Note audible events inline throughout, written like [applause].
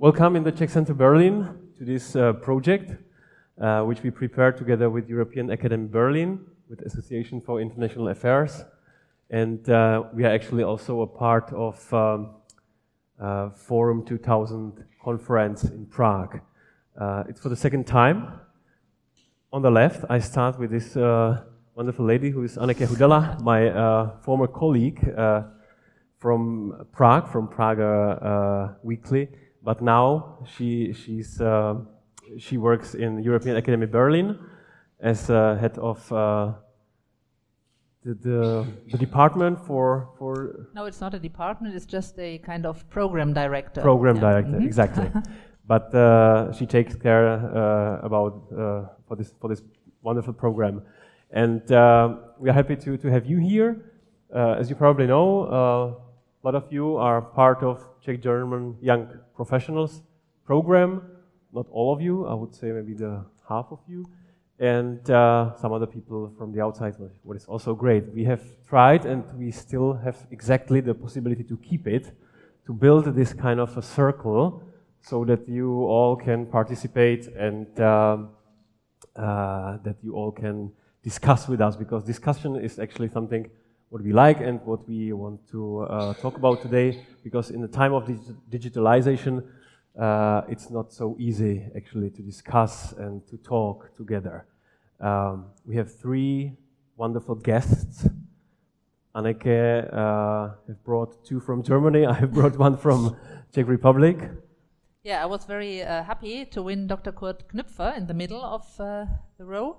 Welcome in the Czech Center Berlin to this uh, project, uh, which we prepared together with European Academy Berlin, with Association for International Affairs, and uh, we are actually also a part of um, uh, Forum 2000 conference in Prague. Uh, it's for the second time. On the left, I start with this uh, wonderful lady who is Anneke Hudela, my former colleague from Prague, from Prague Weekly but now she, she's, uh, she works in European Academy Berlin as uh, head of uh, the, the, the, department for, for. No, it's not a department, it's just a kind of program director. Program yeah. director, mm -hmm. exactly. [laughs] but uh, she takes care uh, about uh, for, this, for this wonderful program. And we are happy to, to have you here. as you probably know, a lot of you are part of Czech German Young Professionals program. Not all of you, I would say maybe the half of you, and uh, some other people from the outside, what is also great. We have tried, and we still have exactly the possibility to keep it, to build this kind of a circle, so that you all can participate and uh, uh, that you all can discuss with us, because discussion is actually something what we like and what we want to uh, talk about today. Because in the time of dig digitalization, uh, it's not so easy actually to discuss and to talk together. Um, we have three wonderful guests. Anneke uh, have brought two from Germany. [laughs] I have brought one from Czech Republic. Yeah, I was very uh, happy to win Dr. Curd Knüpfer in the middle of uh, the row.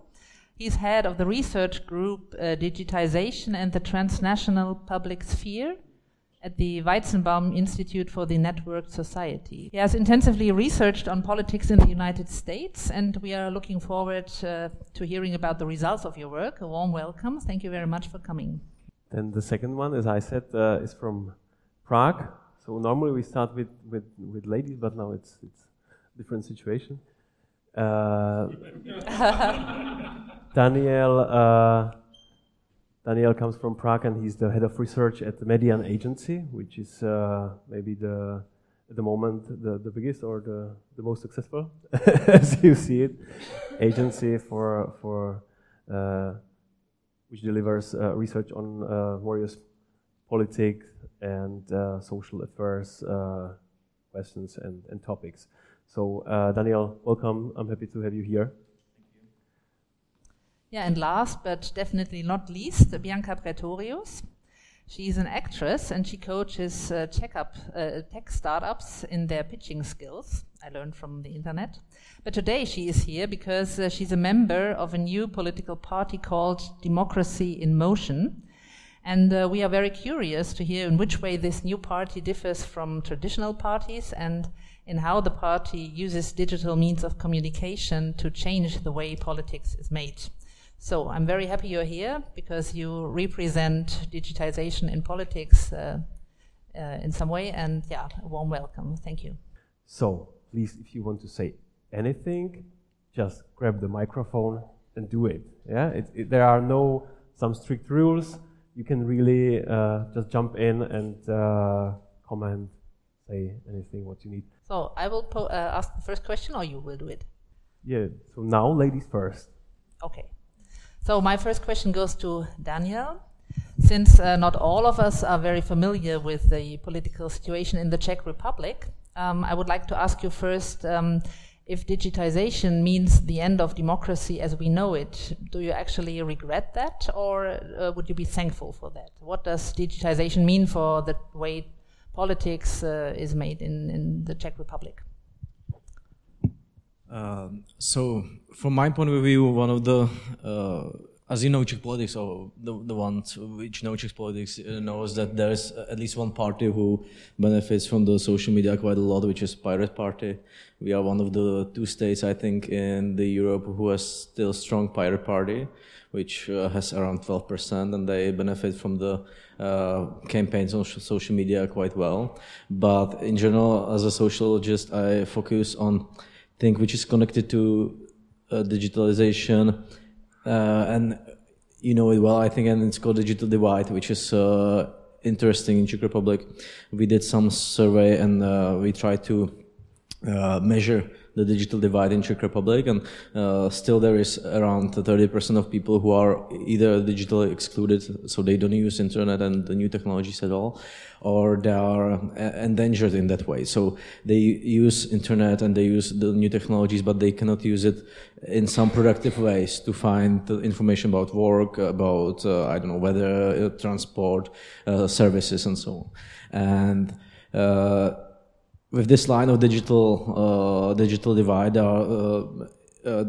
He's head of the research group uh, Digitization and the Transnational Public Sphere at the Weizenbaum Institute for the Networked Society. He has intensively researched on politics in the United States, and we are looking forward uh, to hearing about the results of your work. A warm welcome. Thank you very much for coming. Then the second one, as I said, uh, is from Prague. So normally we start with, with, with ladies, but now it's, it's a different situation. Uh, [laughs] [laughs] Daniel, uh, Daniel comes from Prague and he's the head of research at the Median Agency, which is uh, maybe the at the moment the, the biggest or the, the most successful, [laughs] as you see it, agency for for uh, which delivers uh, research on uh, various politics and uh, social affairs questions and, and topics. So, Daniel, welcome. I'm happy to have you here. Yeah, and last but definitely not least, Bianca Praetorius. She's an actress and she coaches uh, up, uh, tech startups in their pitching skills. I learned from the internet. But today she is here because uh, she's a member of a new political party called Democracy in Motion. And uh, we are very curious to hear in which way this new party differs from traditional parties and in how the party uses digital means of communication to change the way politics is made. So I'm very happy you're here because you represent digitization in politics uh, uh, in some way. And yeah, a warm welcome. Thank you. So please, if you want to say anything, just grab the microphone and do it. Yeah, it, it, there are no some strict rules. You can really uh, just jump in and uh, comment, say anything what you need. So I will uh, ask the first question, or you will do it. Yeah. So now, ladies first. Okay. So my first question goes to Daniel. Since uh, not all of us are very familiar with the political situation in the Czech Republic, um, I would like to ask you first um, if digitization means the end of democracy as we know it. Do you actually regret that, or uh, would you be thankful for that? What does digitization mean for the way politics uh, is made in, in the Czech Republic? Um, so, from my point of view, one of the, uh, as you know, Czech politics, or the, the ones which know Czech politics, uh, knows that there is at least one party who benefits from the social media quite a lot, which is Pirate Party. We are one of the two states, I think, in the Europe who has still strong Pirate Party, which uh, has around 12%, and they benefit from the uh, campaigns on social media quite well. But in general, as a sociologist, I focus on thing which is connected to uh, digitalization, uh, and you know it well, I think, and it's called digital divide, which is uh, interesting in Czech Republic. We did some survey and uh, we tried to measure the digital divide in Czech Republic, and uh, still there is around 30% of people who are either digitally excluded, so they don't use internet and the new technologies at all, or they are uh, endangered in that way. So they use internet and they use the new technologies, but they cannot use it in some productive ways to find information about work, about uh, I don't know weather, uh, transport, uh, services, and so on. And uh, with this line of digital uh, digital divide, uh, uh, uh,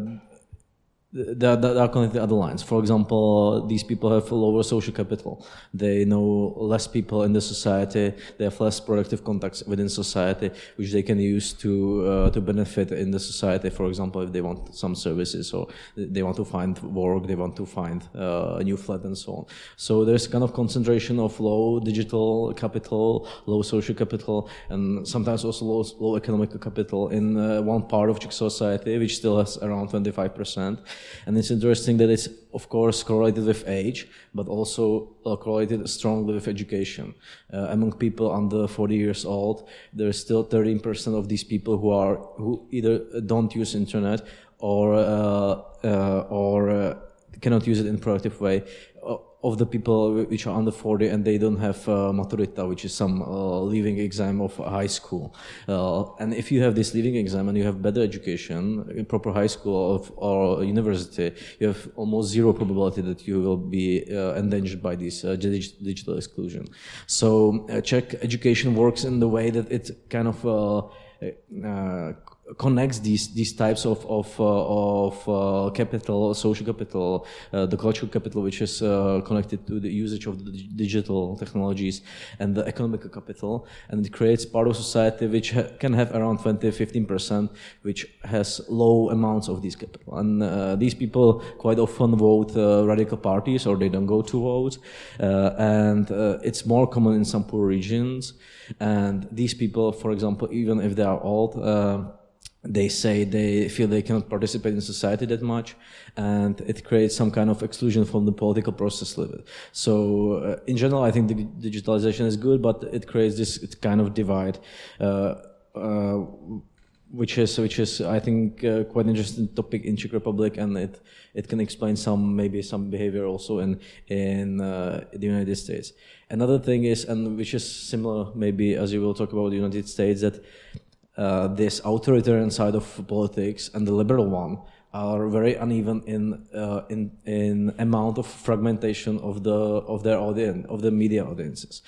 there there are connected other lines. For example, these people have lower social capital. They know less people in the society. They have less productive contacts within society, which they can use to uh, to benefit in the society. For example, if they want some services or they want to find work, they want to find uh, a new flat and so on. So there's kind of concentration of low digital capital, low social capital, and sometimes also low, low economic capital in uh, one part of Czech society, which still has around 25 percent. And it's interesting that it's, of course, correlated with age, but also uh, correlated strongly with education. Uh, among people under 40 years old, there's still 13% of these people who are, who either don't use internet or, uh, uh or cannot use it in a productive way of the people which are under 40 and they don't have uh, maturita, which is some uh, leaving exam of high school. Uh, and if you have this leaving exam and you have better education, proper high school of, or university, you have almost zero probability that you will be uh, endangered by this uh, digital exclusion. So uh, Czech education works in the way that it kind of connects these these types of of uh, of uh, capital, social capital, uh, the cultural capital, which is uh, connected to the usage of the digital technologies, and the economic capital, and it creates part of society which ha can have around 20, 15 percent, which has low amounts of this capital, and uh, these people quite often vote uh, radical parties or they don't go to vote, and it's more common in some poor regions, and these people, for example, even if they are old they say they feel they cannot participate in society that much and it creates some kind of exclusion from the political process level so uh, in general i think the digitalization is good but it creates this kind of divide uh, uh, which is which is i think uh, quite interesting topic in czech republic and it it can explain some maybe some behavior also in in uh, the united states. Another thing is and which is similar maybe as you will talk about the united states that uh, this authoritarian side of politics and the liberal one are very uneven in uh, in in amount of fragmentation of the of their audience of the media audiences.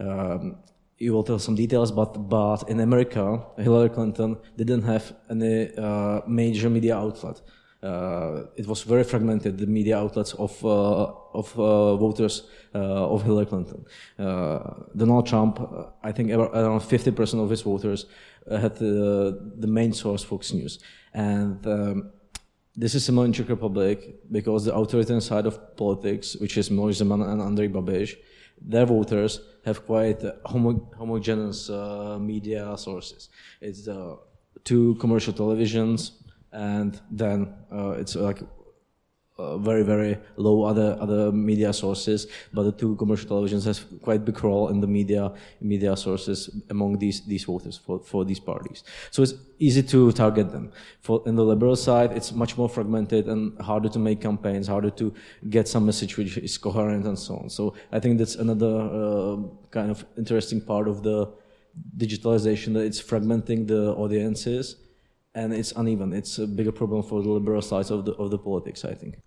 Um, you will tell some details, but but in America, Hillary Clinton didn't have any uh, major media outlet. Uh, it was very fragmented, the media outlets of, uh, of uh, voters of Hillary Clinton. Donald Trump, I think around 50% of his voters had the main source Fox News. And um, this is similar in Czech Republic because the authoritarian side of politics, which is Miloš Zeman and Andrej Babiš, their voters have quite homo homogeneous uh, media sources. It's uh, two commercial televisions, and then uh, it's like uh, very very low other other media sources but the two commercial televisions has quite big role in the media media sources among these these voters for, for these parties. So it's easy to target them. For in the liberal side it's much more fragmented and harder to make campaigns harder to get some message which is coherent and so on. So i think that's another uh, kind of interesting part of the digitalization that it's fragmenting the audiences and it's uneven. It's a bigger problem for the liberal side of the of the politics, I think.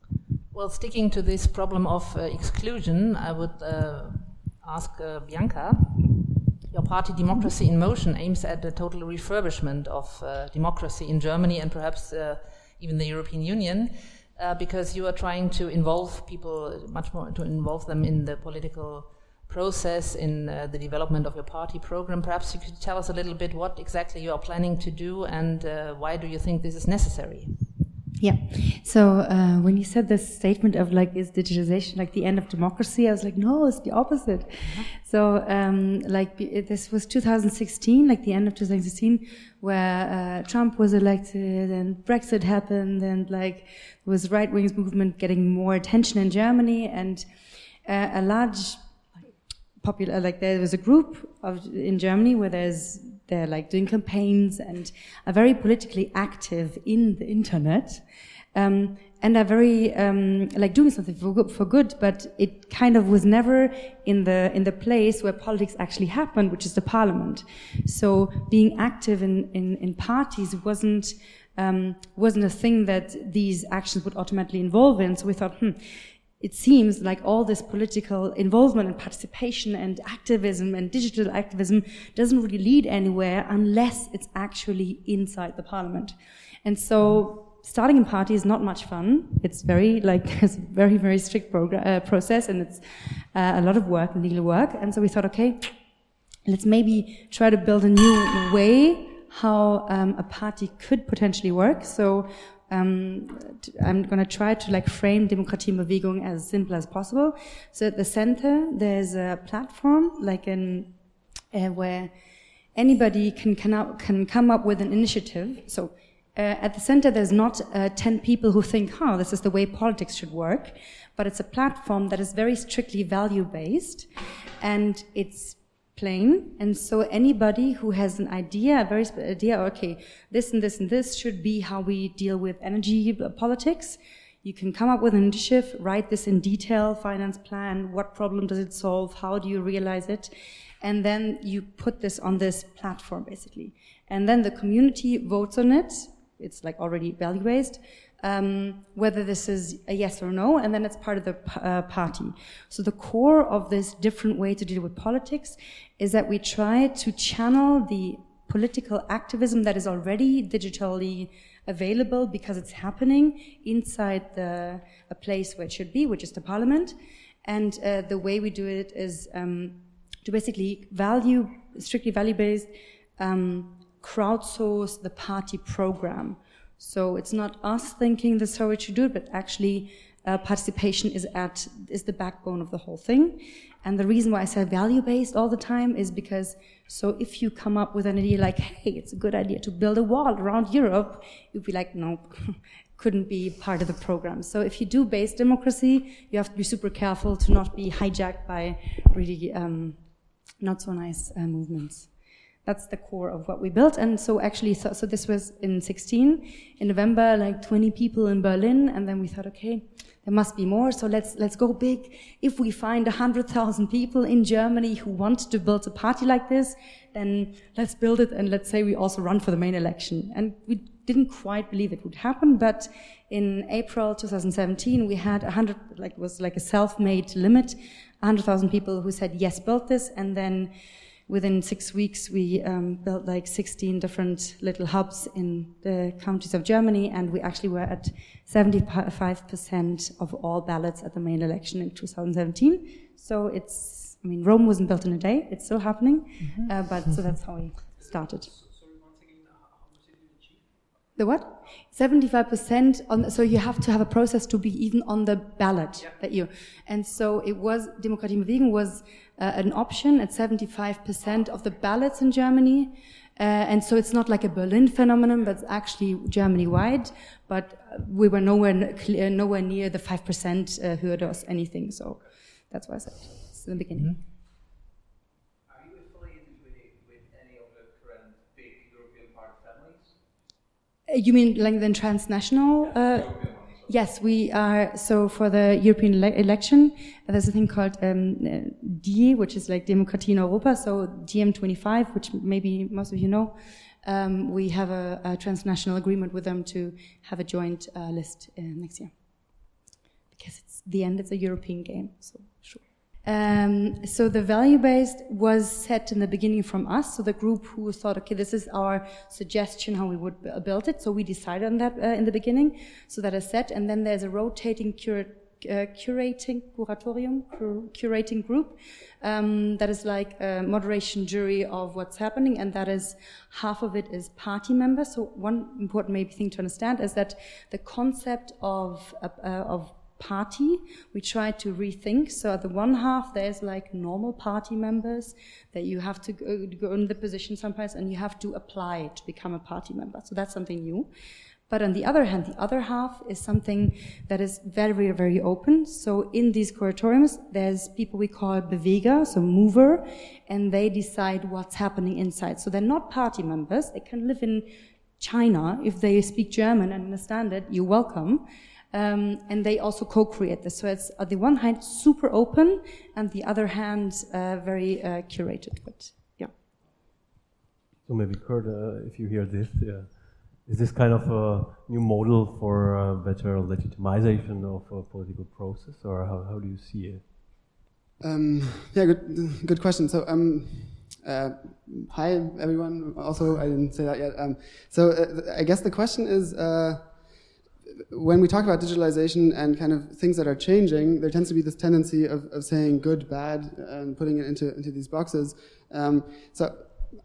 Well, sticking to this problem of uh, exclusion, I would uh, ask uh, Bianca. Your party, Democracy in Motion, aims at the total refurbishment of uh, democracy in Germany and perhaps uh, even the European Union, uh, because you are trying to involve people much more, to involve them in the political process in uh, the development of your party program. Perhaps you could tell us a little bit what exactly you are planning to do and uh, why do you think this is necessary? Yeah. So uh, when you said this statement of like, is digitization like the end of democracy? I was like, no, it's the opposite. Uh-huh. So um, like this was 2016, like the end of 2016, where uh, Trump was elected and Brexit happened, and like was right wing movement getting more attention in Germany, and uh, a large popular, like there was a group of, in Germany where there's, they're like doing campaigns and are very politically active in the internet. Um, and are very um, like doing something for good, for good, but it kind of was never in the in the place where politics actually happened, which is the parliament. So being active in in, in parties wasn't um, wasn't a thing that these actions would automatically involve in. So we thought, hmm, it seems like all this political involvement and participation and activism and digital activism doesn't really lead anywhere unless it's actually inside the parliament. And so starting a party is not much fun. It's very like [laughs] it's a very very strict uh, process, and it's uh, a lot of work, and legal work. And so we thought, okay, let's maybe try to build a new way how um, a party could potentially work. So um, I'm going to try to like frame Demokratie Bewegung as simple as possible. So at the center, there's a platform like an uh, where anybody can, can, can come up with an initiative. So uh, at the center, there's not uh, 10 people who think, oh, this is the way politics should work, but it's a platform that is very strictly value based and it's plain. And so anybody who has an idea, a very idea, okay, this and this and this should be how we deal with energy uh, politics. You can come up with an initiative, write this in detail, finance plan, what problem does it solve, how do you realize it, and then you put this on this platform basically. And then the community votes on it, it's like already value based. Um, whether this is a yes or no, and then it's part of the uh, party. So the core of this different way to deal with politics is that we try to channel the political activism that is already digitally available because it's happening inside the, a place where it should be, which is the parliament. And uh, the way we do it is um, to basically value, strictly value based, um, crowdsource the party program. So it's not us thinking this is how we should do it, but actually uh, participation is at is the backbone of the whole thing. And the reason why I say value based all the time is because so if you come up with an idea like, hey, it's a good idea to build a wall around Europe, you'd be like, no, [laughs] couldn't be part of the program. So if you do base democracy, you have to be super careful to not be hijacked by really um, not so nice uh, movements that's the core of what we built. And so actually, so, so, this was in 16. In November, like 20 people in Berlin. And then we thought, okay, there must be more. So let's, let's go big. If we find 100,000 people in Germany who want to build a party like this, then let's build it. And let's say we also run for the main election. And we didn't quite believe it would happen. But in April 2017, we had 100, like, it was like a self-made limit, 100,000 people who said, yes, build this. And then within six weeks, we um, built like 16 different little hubs in the counties of Germany, and we actually were at 75% of all ballots at the main election in 2017. So it's, I mean, Rome wasn't built in a day; it's still happening. Mm-hmm. Uh, but so that's how we started. The what? 75% on, so you have to have a process to be even on the ballot yeah. that you, and so it was, Demokratiebewegung was uh, an option at 75% of the ballots in Germany. Uh, and so it's not like a Berlin phenomenon, but actually Germany wide. But we were nowhere, clear, nowhere near the 5% uh, hurdle or anything. So that's why I said it's in the beginning. Mm-hmm. Uh, you mean like the transnational? Uh, Yes, we are. So for the European ele election, there's a thing called um, DIE, which is like Demokratie in Europa. So DiEM25, which maybe most of you know. Um, we have a, a, transnational agreement with them to have a joint uh, list uh, next year. Because it's the end, it's a European game. So. Um, so the value based was set in the beginning from us. So the group who thought, okay, this is our suggestion how we would build it. So we decided on that uh, in the beginning. So that is set, and then there's a rotating uh, curating curatorium cur curating group um, that is like a moderation jury of what's happening and that is half of it is party members so one important maybe thing to understand is that the concept of uh, of party we try to rethink so at the one half there's like normal party members that you have to go, go in the position sometimes and you have to apply to become a party member so that's something new But on the other hand, the other half is something that is very, very open. So in these curatoriums, there's people we call beweger, so mover, and they decide what's happening inside. So they're not party members. They can live in China if they speak German and understand it. You're welcome. Um, and they also co-create this. So it's on the one hand super open, and the other hand uh, very uh, curated. But yeah. So maybe Curd, uh, if you hear this, yeah. Is this kind of a new model for uh, better legitimization of a political process, or how, how do you see it? Um, yeah, good, good question. So, um, uh, hi everyone. Also, I didn't say that yet. Um, so, uh, I guess the question is, uh, when we talk about digitalization and kind of things that are changing, there tends to be this tendency of, of saying good, bad, and putting it into into these boxes. Um, so,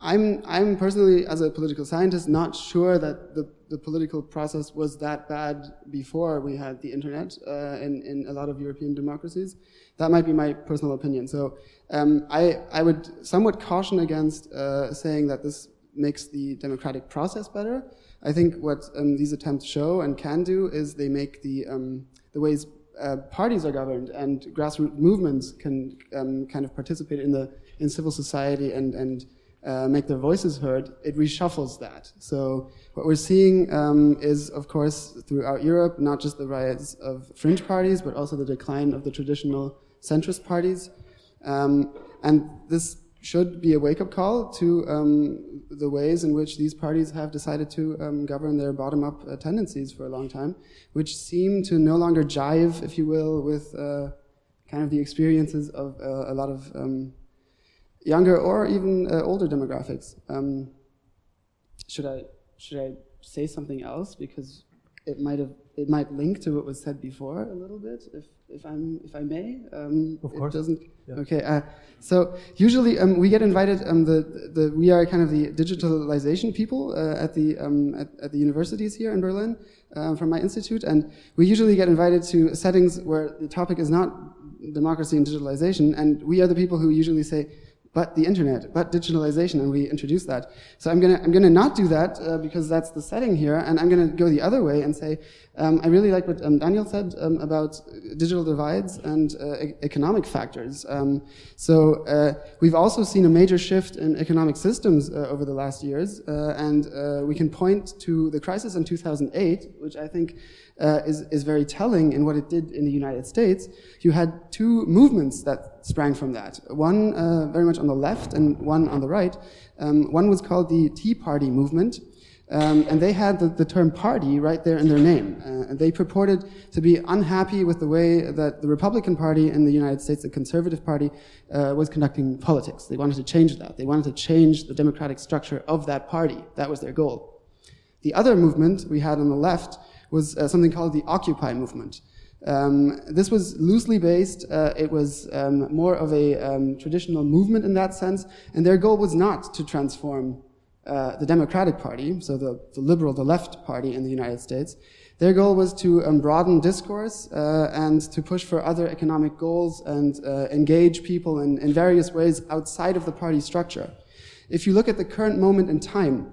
I'm, I'm personally, as a political scientist, not sure that the, the political process was that bad before we had the internet uh, in, in a lot of European democracies. That might be my personal opinion. So um, I, I would somewhat caution against uh, saying that this makes the democratic process better. I think what um, these attempts show and can do is they make the, um, the ways uh, parties are governed and grassroots movements can um, kind of participate in the in civil society and and uh, make their voices heard, it reshuffles that. So what we're seeing um, is, of course, throughout Europe, not just the rise of fringe parties, but also the decline of the traditional centrist parties. Um, and this should be a wake-up call to um, the ways in which these parties have decided to um, govern their bottom-up uh, tendencies for a long time, which seem to no longer jive, if you will, with uh, kind of the experiences of uh, a lot of um, younger or even uh, older demographics. Um, should I should I say something else because it might have it might link to what was said before a little bit if if I'm if I may. Um, of course. It doesn't. Yeah. Okay. Uh, so usually um, we get invited. Um, the the we are kind of the digitalization people uh, at the um, at, at, the universities here in Berlin uh, from my institute, and we usually get invited to settings where the topic is not democracy and digitalization, and we are the people who usually say but the internet, but digitalization, and we introduce that. So I'm gonna I'm gonna not do that uh, because that's the setting here, and I'm gonna go the other way and say um, I really like what um, Daniel said um, about digital divides and uh, e economic factors. Um, so uh, we've also seen a major shift in economic systems uh, over the last years, uh, and uh, we can point to the crisis in 2008, which I think uh, is, is very telling in what it did in the United States. You had two movements that sprang from that. One uh, very much on the left and one on the right. Um, one was called the Tea Party movement. Um, and they had the, the, term party right there in their name. Uh, they purported to be unhappy with the way that the Republican Party in the United States, the Conservative Party, uh, was conducting politics. They wanted to change that. They wanted to change the democratic structure of that party. That was their goal. The other movement we had on the left was uh, something called the Occupy movement. Um, this was loosely based. Uh, it was um, more of a um, traditional movement in that sense, and their goal was not to transform uh, the Democratic Party, so the, the, liberal, the left party in the United States. Their goal was to um, broaden discourse uh, and to push for other economic goals and uh, engage people in, in various ways outside of the party structure. If you look at the current moment in time,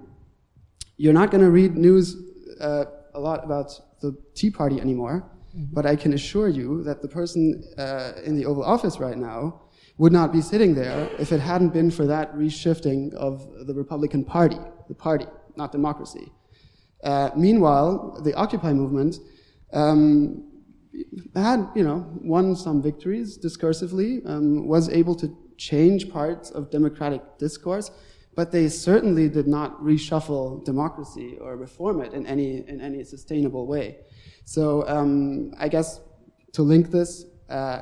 you're not going to read news uh, a lot about the Tea Party anymore, mm-hmm. but I can assure you that the person uh, in the Oval Office right now would not be sitting there if it hadn't been for that reshifting of the Republican Party, the party, not democracy. Uh, meanwhile, the Occupy movement um, had, you know, won some victories discursively, um, was able to change parts of democratic discourse, but they certainly did not reshuffle democracy or reform it in any in any sustainable way. So um, I guess to link this, uh,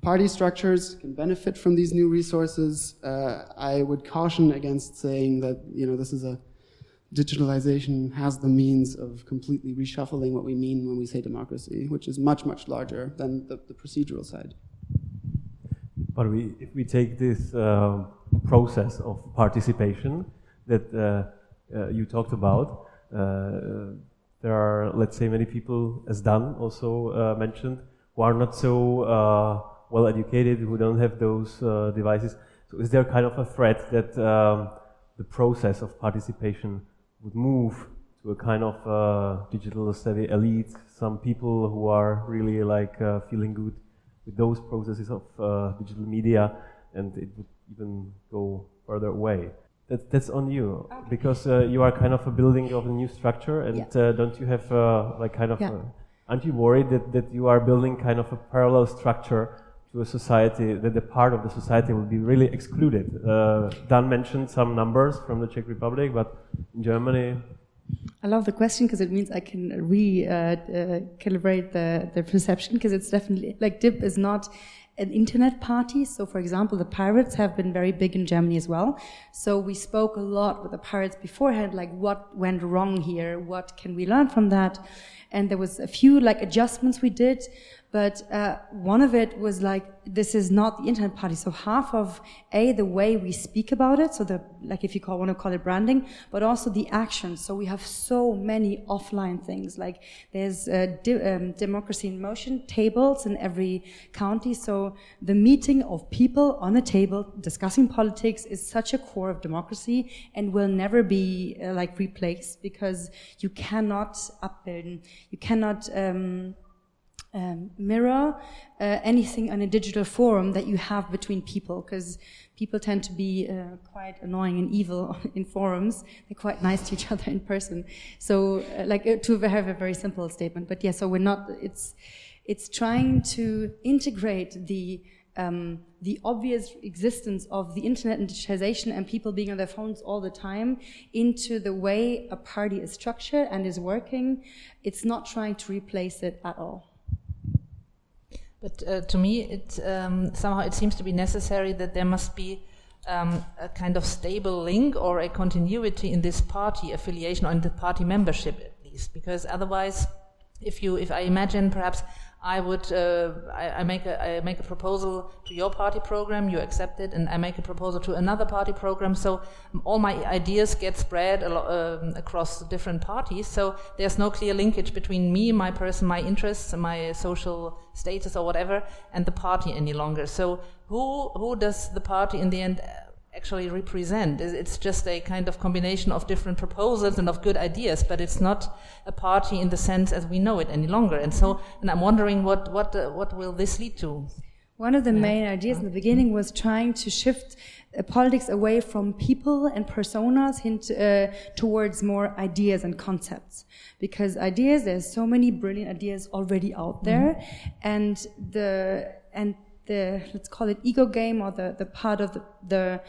party structures can benefit from these new resources. Uh, I would caution against saying that you know this is a digitalization has the means of completely reshuffling what we mean when we say democracy, which is much much larger than the, the procedural side. But we, if we take this. Uh process of participation that uh, uh, you talked about. Uh, there are, let's say, many people, as Dan also mentioned, who are not so well educated, who don't have those devices. So, is there kind of a threat that um, the process of participation would move to a kind of uh, digital savvy elite, some people who are really like uh, feeling good with those processes of uh, digital media, and it would even go further away. That, that's on you Okay. because uh, you are kind of a building of a new structure, and Yeah. uh, don't you have uh, like kind of? Yeah. A, aren't you worried that, that you are building kind of a parallel structure to a society that the part of the society will be really excluded? Uh, Dan mentioned some numbers from the Czech Republic, but in Germany, I love the question because it means I can re uh, uh, calibrate the, the perception because it's definitely like DiB is not an internet party. So, for example, the pirates have been very big in Germany as well. So we spoke a lot with the pirates beforehand, like what went wrong here, what can we learn from that, and there was a few like adjustments we did. But uh, one of it was like this is not the internet party. So half of a the way we speak about it, so the like if you call want to call it branding, but also the action. So we have so many offline things. Like there's um, democracy in motion tables in every county. So the meeting of people on a table discussing politics is such a core of democracy and will never be uh, like replaced because you cannot abbilden, you cannot. Um, um, mirror uh, anything on a digital forum that you have between people because people tend to be uh, quite annoying and evil [laughs] in forums they're quite nice to each [laughs] other in person so uh, like uh, to have a very simple statement but yeah so we're not it's it's trying to integrate the um, the obvious existence of the internet and digitization and people being on their phones all the time into the way a party is structured and is working. It's not trying to replace it at all. But uh, to me, it um, somehow it seems to be necessary that there must be um, a kind of stable link or a continuity in this party affiliation or in the party membership at least, because otherwise, if you, if I imagine perhaps I would, uh, I, I make a, I make a proposal to your party program, you accept it, and I make a proposal to another party program. So um, all my ideas get spread um across different parties. So there's no clear linkage between me, my person, my interests, my social status or whatever, and the party any longer. So who who does the party in the end? Actually, represent. It's- just a kind of combination of different proposals and of good ideas, but it's not a party in the sense as we know it any longer. And so, and I'm wondering what what uh, what will this lead to? One of the main ideas in the beginning was trying to shift uh, politics away from people and personas into, uh, towards more ideas and concepts. Because ideas, there's so many brilliant ideas already out there, and the and the let's call it ego game or the the part of the, the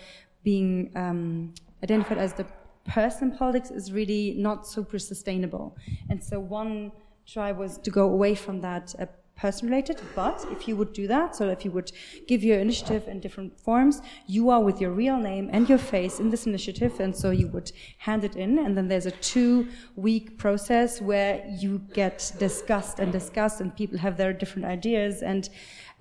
being um, identified as the person politics is really not super sustainable. And so one try was to go away from that uh, person related. But if you would do that, so if you would give your initiative in different forms, you are with your real name and your face in this initiative. And so you would hand it in. And then there's a two week process where you get discussed and discussed and people have their different ideas. And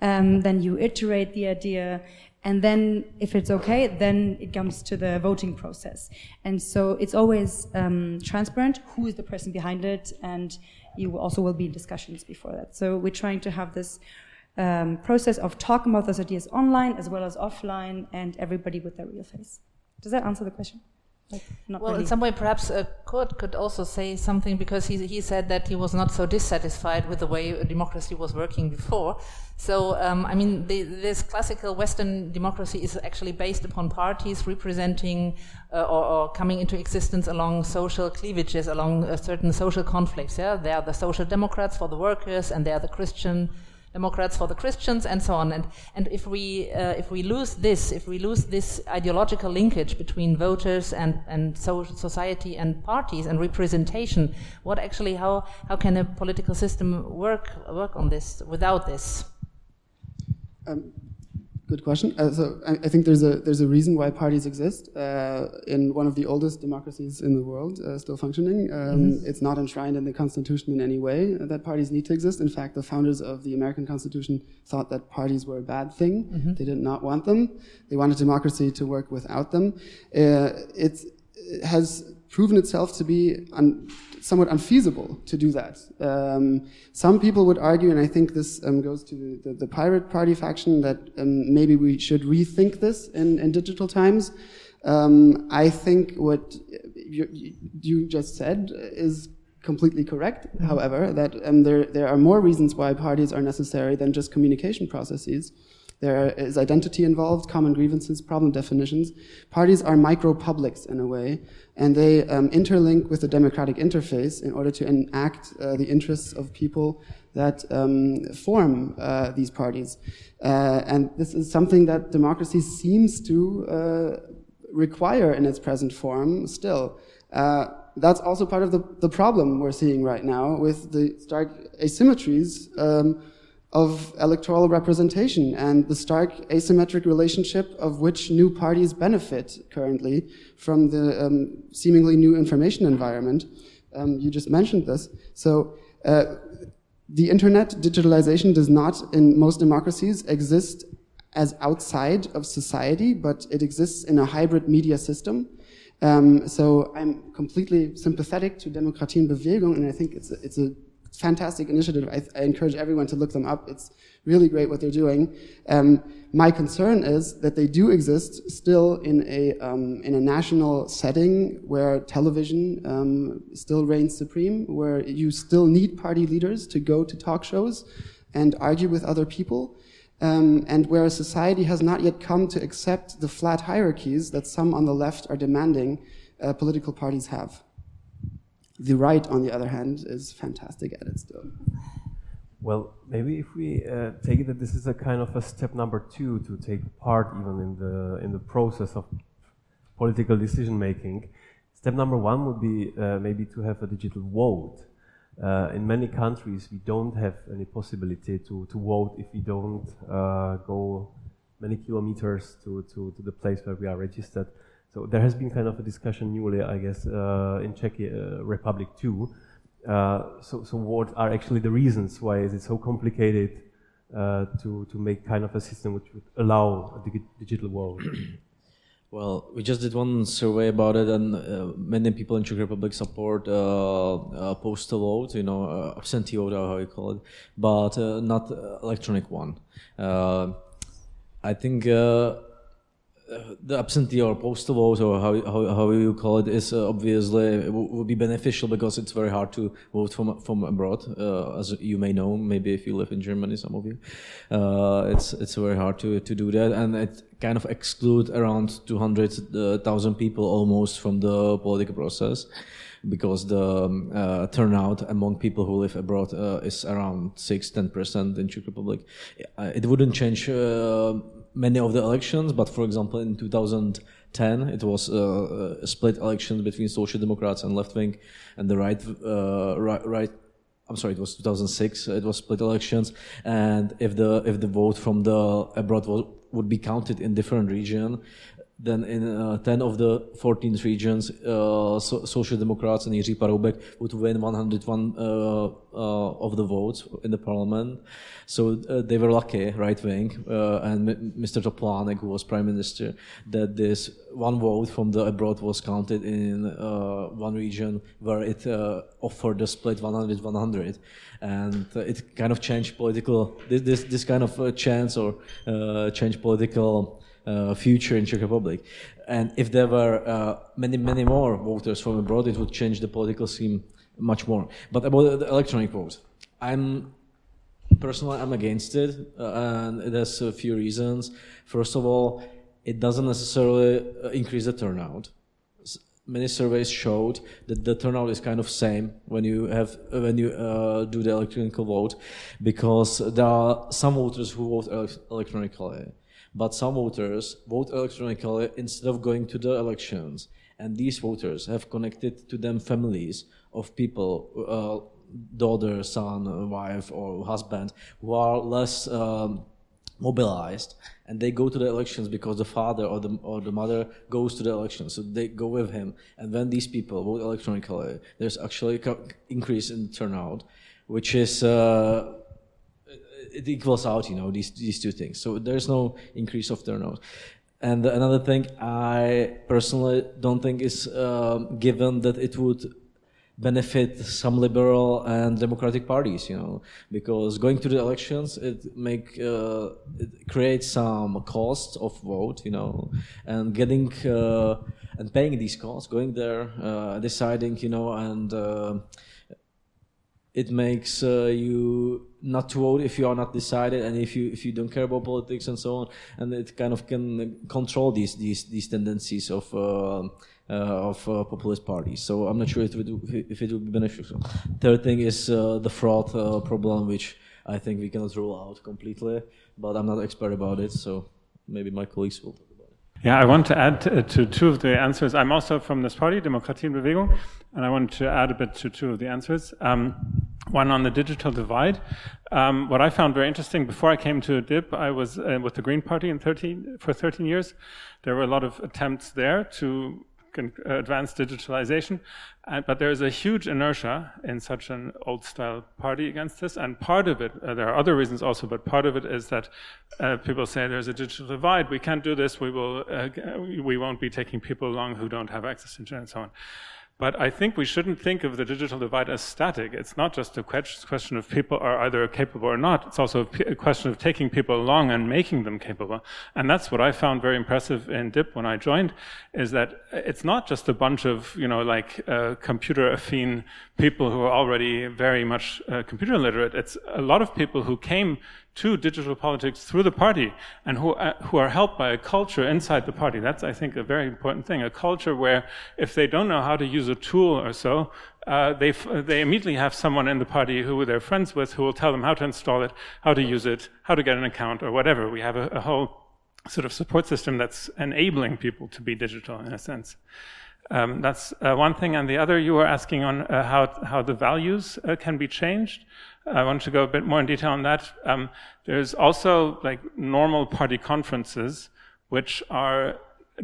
um, then you iterate the idea and then if it's okay then it comes to the voting process. And so it's always um, transparent who is the person behind it and you also will be in discussions before that. So we're trying to have this um, process of talking about those ideas online as well as offline and everybody with their real face. Does that answer the question Well, really. in some way, perhaps uh, Curd could also say something because he, he said that he was not so dissatisfied with the way democracy was working before. So, um, I mean, the, this classical Western democracy is actually based upon parties representing uh, or, or coming into existence along social cleavages, along uh, certain social conflicts. Yeah, they are the social democrats for the workers, and they are the Christian Democrats for the Christians, and so on. And and if we uh, if we lose this, if we lose this ideological linkage between voters and and so society and parties and representation, what actually how how can a political system work work on this without this? Um, good question. Uh, so I, I think there's a there's a reason why parties exist uh, in one of the oldest democracies in the world, uh, still functioning. Um, It's not enshrined in the Constitution in any way that parties need to exist. In fact, the founders of the American Constitution thought that parties were a bad thing. They did not want them. They wanted democracy to work without them. Uh, it's, it has proven itself to be somewhat unfeasible to do that. Um, some people would argue, and I think this um, goes to the, the, the Pirate Party faction, that um, maybe we should rethink this in, in digital times. Um, I think what you, you, just said is completely correct. Mm-hmm. However, that um, there there are more reasons why parties are necessary than just communication processes. There is identity involved, common grievances, problem definitions. Parties are micro publics in a way, and they um, interlink with the democratic interface in order to enact uh, the interests of people that um, form uh, these parties. Uh, and this is something that democracy seems to uh, require in its present form still. Uh, that's also part of the, the problem we're seeing right now with the stark asymmetries um, of electoral representation and the stark asymmetric relationship of which new parties benefit currently from the um, seemingly new information environment. Um, you just mentioned this. So, uh, the internet digitalization does not, in most democracies, exist as outside of society, but it exists in a hybrid media system. Um, so I'm completely sympathetic to Demokratie in Bewegung, and I think it's a, it's a fantastic initiative. I, I, encourage everyone to look them up. It's really great what they're doing. Um, my concern is that they do exist still in a um, in a national setting where television um, still reigns supreme, where you still need party leaders to go to talk shows and argue with other people. Um, and where society has not yet come to accept the flat hierarchies that some on the left are demanding uh, political parties have. The right, on the other hand, is fantastic at it still. Well, maybe if we uh, take it that this is a kind of a step number two to take part even in the in the process of political decision making. Step number one would be uh, maybe to have a digital vote. Uh, in many countries, we don't have any possibility to, to vote if we don't uh, go many kilometers to, to, to the place where we are registered. So there has been kind of a discussion newly, I guess, uh, in Czech uh, Republic too. Uh, so, so what are actually the reasons why is it so complicated to to make kind of a system which would allow a dig digital world? [clears throat] Well, we just did one survey about it, and uh, many people in Czech Republic support uh, postal vote, you know, absentee vote, how you call it, but not electronic one. I think the absentee or postal vote or how, how, how you call it is uh, obviously would be beneficial because it's very hard to vote from from abroad uh, as you may know maybe if you live in Germany some of you uh, it's it's very hard to to do that and it kind of exclude around 200,000 people almost from the political process because the um, uh, turnout among people who live abroad uh, is around 6 10% in Czech Republic. Uh, it wouldn't change uh, many of the elections, but for example, in 2010, it was uh, a split elections between Social Democrats and left wing, and the right, uh, right, right. I'm sorry, it was 2006. It was split elections, and if the if the vote from the abroad was, would be counted in different region, then in uh, 10 of the 14 regions, uh, so Social Democrats and Jiří Paroubek would win 101 uh, uh, of the votes in the parliament. So uh, they were lucky, right wing, uh, and M Mr. Topolánek, who was prime minister, that this one vote from the abroad was counted in one region where it offered the split 100-100. And it kind of changed political, this, this, this kind of chance or changed political uh, future in Czech Republic. And if there were uh, many, many more voters from abroad, it would change the political scene much more. But about the electronic vote, I'm personally I'm against it, uh, and it has a few reasons. First of all, it doesn't necessarily uh, increase the turnout. Many surveys showed that the turnout is kind of same when you have when you uh, do the electronic vote, because there are some voters who vote ele electronically but some voters vote electronically instead of going to the elections. And these voters have connected to them families of people, uh, daughter, son, wife, or husband, who are less um, mobilized. And they go to the elections because the father or the, or the mother goes to the elections. So they go with him. And when these people vote electronically there's actually an increase in turnout which is uh, it equals out, you know, these these two things. So there's no increase of turnout. And another thing, I personally don't think is um, given that it would benefit some liberal and democratic parties, you know, because going to the elections it make uh, it creates some cost of vote, you know, and getting uh, and paying these costs, going there, uh, deciding, you know, and uh, it makes uh, you not to vote if you are not decided and if you if you don't care about politics and so on, and it kind of can control these these these tendencies of. Uh, uh, of uh, populist parties. So I'm not sure if it would, if it would be beneficial. Third thing is uh, the fraud problem, which I think we cannot rule out completely, but I'm not expert about it, so maybe my colleagues will. Yeah, I want to add to, to, two of the answers. I'm also from this party, Demokratie in Bewegung, and I want to add a bit to two of the answers. Um, one on the digital divide. Um, what I found very interesting before I came to DiB, I was uh, with the Green Party in 13, for 13 years. There were a lot of attempts there to advanced digitalization. And, but there is a huge inertia in such an old style party against this. And part of it, uh, there are other reasons also, but part of it is that uh, people say there's a digital divide. We can't do this. We will, uh, we won't be taking people along who don't have access to internet and so on. But I think we shouldn't think of the digital divide as static. It's not just a question of people are either capable or not. It's also a question of taking people along and making them capable. And that's what I found very impressive in DiB when I joined, is that it's not just a bunch of, you know, like uh, computer affine people who are already very much uh, computer literate. It's a lot of people who came to digital politics through the party and who, uh, who are helped by a culture inside the party. That's, I think, a very important thing. A culture where if they don't know how to use a tool or so, uh, they, they immediately have someone in the party who they're friends with who will tell them how to install it, how to use it, how to get an account, or whatever. We have a, a whole sort of support system that's enabling people to be digital in a sense. Um, that's uh, one thing. And the other, you were asking on uh, how, how the values uh, can be changed. I want to go a bit more in detail on that. Um, there's also like normal party conferences, which are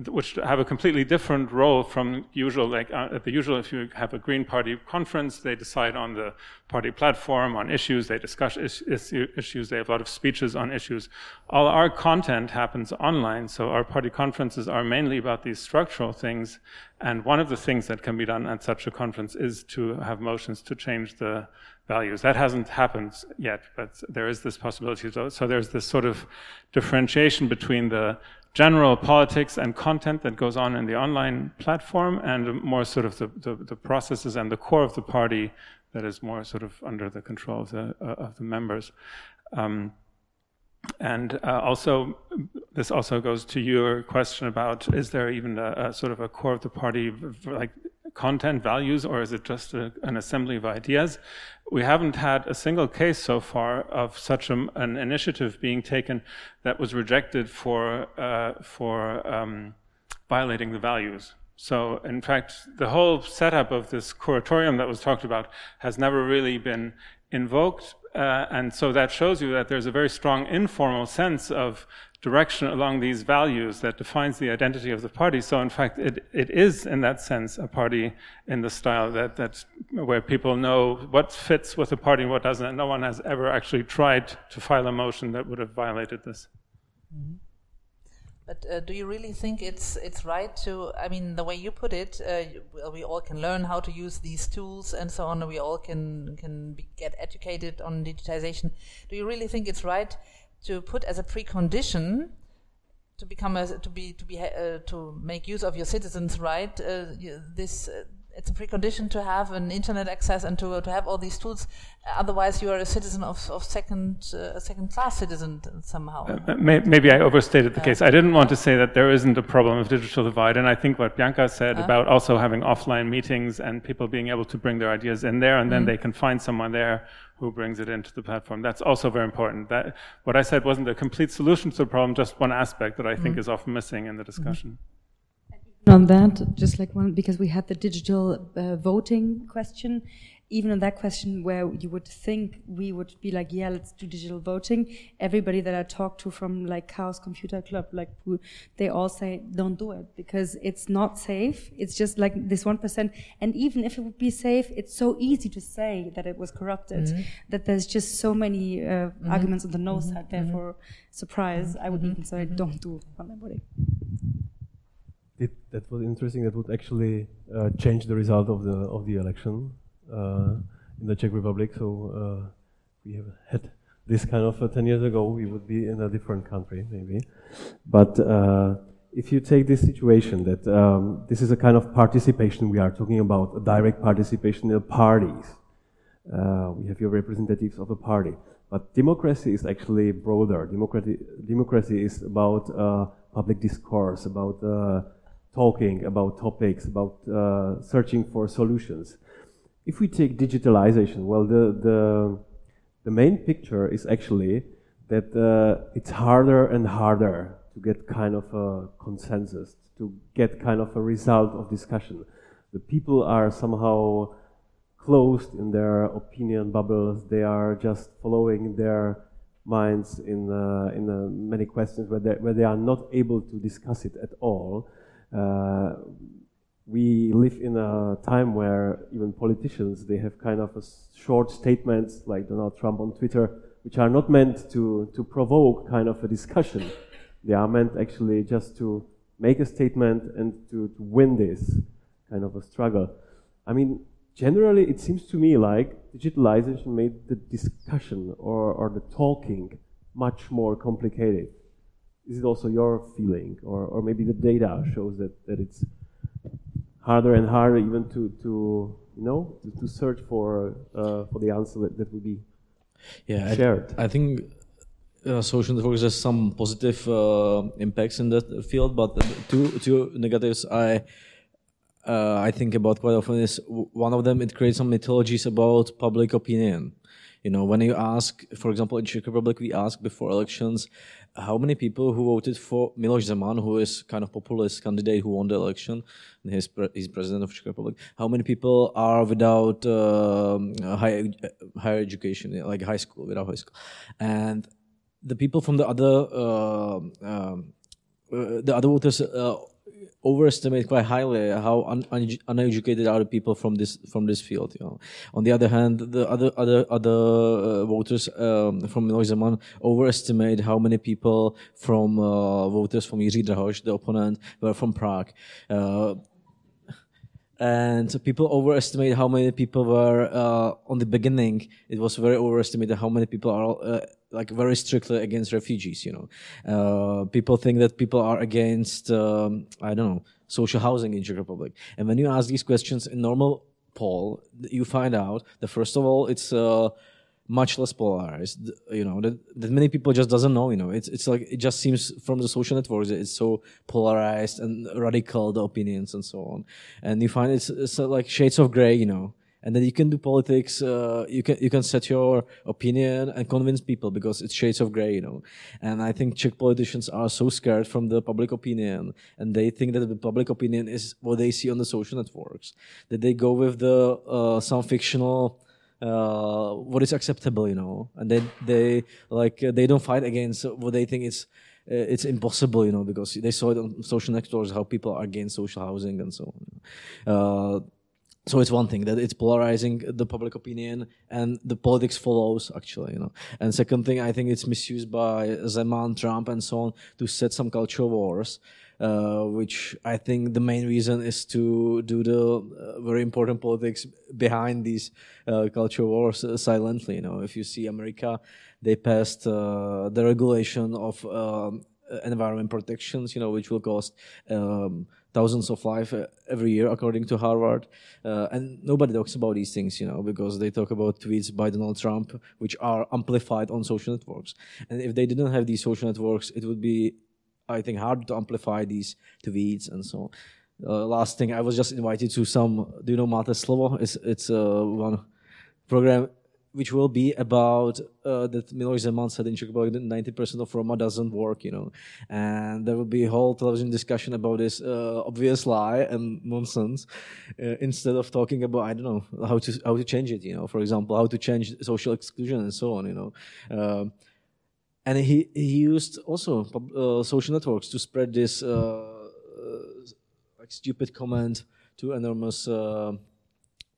which have a completely different role from usual. Like uh, at the usual, if you have a Green Party conference, they decide on the party platform, on issues, they discuss is, is, issues, they have a lot of speeches on issues. All our content happens online, so our party conferences are mainly about these structural things. And one of the things that can be done at such a conference is to have motions to change the values. That hasn't happened yet, but there is this possibility. So there's this sort of differentiation between the general politics and content that goes on in the online platform and more sort of the, the, the processes and the core of the party that is more sort of under the control of the, uh, of the members. Um, and uh, also, this also goes to your question about is there even a, a, sort of a core of the party, like content values, or is it just a, an assembly of ideas? We haven't had a single case so far of such a, an initiative being taken that was rejected for uh, for um, violating the values. So, in fact, the whole setup of this curatorium that was talked about has never really been invoked. Uh, and so that shows you that there's a very strong informal sense of direction along these values that defines the identity of the party. So in fact, it, it is in that sense a party in the style that, that where people know what fits with the party and what doesn't. And no one has ever actually tried to file a motion that would have violated this. Mm-hmm. But uh, do you really think it's it's right to? I mean, the way you put it, uh, we all can learn how to use these tools and so on. We all can can be, get educated on digitization. Do you really think it's right to put as a precondition to become a, to be to be uh, to make use of your citizens' right. Uh, this uh, it's a precondition to have an internet access and to to have all these tools. Otherwise, you are a citizen of, of second uh, a second class citizen somehow. Uh, may, maybe I overstated the case. I didn't want to say that there isn't a problem of digital divide, and I think what Bianca said uh-huh. about also having offline meetings and people being able to bring their ideas in there, and then mm-hmm. they can find someone there who brings it into the platform. That's also very important. That what I said wasn't a complete solution to the problem, just one aspect that I think mm-hmm. is often missing in the discussion. On that, just like one, because we had the digital uh, voting question, even on that question where you would think we would be like, yeah, let's do digital voting. Everybody that I talked to from like Chaos Computer Club, like they all say, don't do it because it's not safe. It's just like this 1%. And even if it would be safe, it's so easy to say that it was corrupted mm-hmm. that there's just so many uh, mm-hmm. arguments on the no mm-hmm. side. Therefore, surprise, I would mm-hmm. even say, mm-hmm. don't do online voting. It, that was interesting. That would actually uh, change the result of the of the election uh, in the Czech Republic. So uh, we have had this kind of uh, 10 years ago, we would be in a different country, maybe. But uh, if you take this situation that um, this is a kind of participation we are talking about, a direct participation in parties. Uh, we have your representatives of a party. But democracy is actually broader. Democracy, democracy is about public discourse, about talking about topics, about uh, searching for solutions. If we take digitalization, well, the, the, the main picture is actually that uh, it's harder and harder to get kind of a consensus, to get kind of a result of discussion. The people are somehow closed in their opinion bubbles. They are just following their minds in uh, in uh, many questions where they, where they are not able to discuss it at all. Uh, we live in a time where even politicians they have kind of short statements like Donald Trump on Twitter, which are not meant to to provoke kind of a discussion. They are meant actually just to make a statement and to, to win this kind of a struggle. I mean, generally, it seems to me like digitalization made the discussion or, or the talking much more complicated. Is it also your feeling, or, or maybe the data shows that, that it's harder and harder even to, to you know to, to search for uh, for the answer that, that would be yeah, shared. I, I think uh, social networks has some positive uh, impacts in that field, but two two negatives I uh, I think about quite often is one of them it creates some mythologies about public opinion. You know, when you ask, for example, in Czech Republic, we ask before elections, how many people who voted for Miloš Zeman, who is kind of populist candidate who won the election, and he's, pre- he's president of Czech Republic. How many people are without uh, higher higher education, like high school, without high school, and the people from the other uh, um, uh, the other voters uh, overestimate quite highly how un- un- uneducated are the people from this from this field. You know, on the other hand, the other other other uh, voters um, from Miloš overestimate how many people from uh, voters from Jiří Drahoš, the opponent, were from Prague. Uh, and people overestimate how many people were uh, on the beginning. It was very overestimated how many people are uh, like very strictly against refugees. You know, uh, people think that people are against um, I don't know social housing in Czech Republic. And when you ask these questions in normal poll, you find out that first of all it's uh, much less polarized. You know that, that many people just doesn't know. You know, it's it's like it just seems from the social networks it's so polarized and radical the opinions and so on. And you find it's, it's like shades of gray. You know, and then you can do politics. Uh, you can you can set your opinion and convince people because it's shades of gray. You know, and I think Czech politicians are so scared from the public opinion, and they think that the public opinion is what they see on the social networks that they go with the uh, some fictional uh, what is acceptable, you know, and they they like uh, they don't fight against what they think is uh, it's impossible, you know, because they saw it on social networks how people are against social housing and so on. Uh, so it's one thing that it's polarizing the public opinion and the politics follows actually, you know. And second thing, I think it's misused by Zeman, Trump, and so on to set some cultural wars. Uh, which I think the main reason is to do the uh, very important politics behind these uh, cultural wars uh, silently. You know, if you see America, they passed uh, the regulation of um, environment protections, you know, which will cost. Um, thousands of life every year, according to Harvard. Uh, and nobody talks about these things, you know, because they talk about tweets by Donald Trump, which are amplified on social networks. And if they didn't have these social networks, it would be I think, hard to amplify these tweets and so. Uh, last thing, I was just invited to some, do you know Máte slovo? It's, it's uh, one program which will be about uh, that Miloš Zeman said in Czech that 90% of Roma doesn't work, you know. And there will be a whole television discussion about this uh, obvious lie and nonsense uh, instead of talking about, I don't know, how to, how to change it, you know. For example, how to change social exclusion and so on, you know. Um, and he he used also uh, social networks to spread this uh, uh like stupid comment to enormous uh,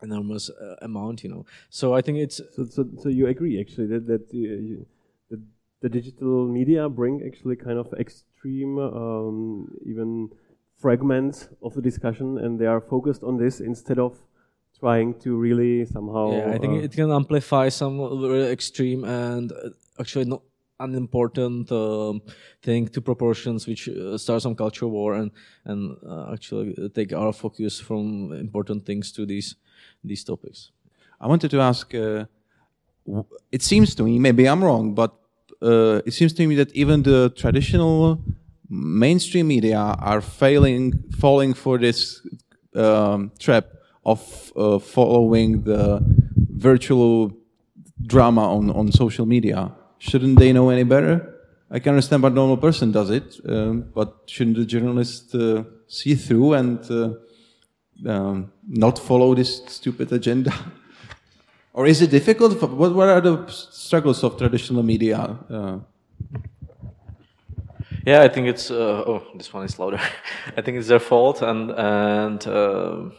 enormous uh, amount you know so i think it's so so, so you agree actually that that you, the, the digital media bring actually kind of extreme um, even fragments of the discussion and they are focused on this instead of trying to really somehow. Yeah, I think uh, it can amplify some extreme and actually not unimportant um, thing to proportions which uh, start some culture war and and uh, actually take our focus from important things to these these topics. I wanted to ask. Uh, it seems to me, maybe I'm wrong, but uh, it seems to me that even the traditional mainstream media are failing, falling for this um, trap of uh, following the virtual drama on, on social media. Shouldn't they know any better? I can understand why a normal person does it, um, but shouldn't the journalist uh, see through and uh, um, not follow this stupid agenda? [laughs] or is it difficult? For, what, what are the struggles of traditional media? Uh, Yeah, I think it's. Uh, oh, this one is louder. [laughs] I think it's their fault, and and uh,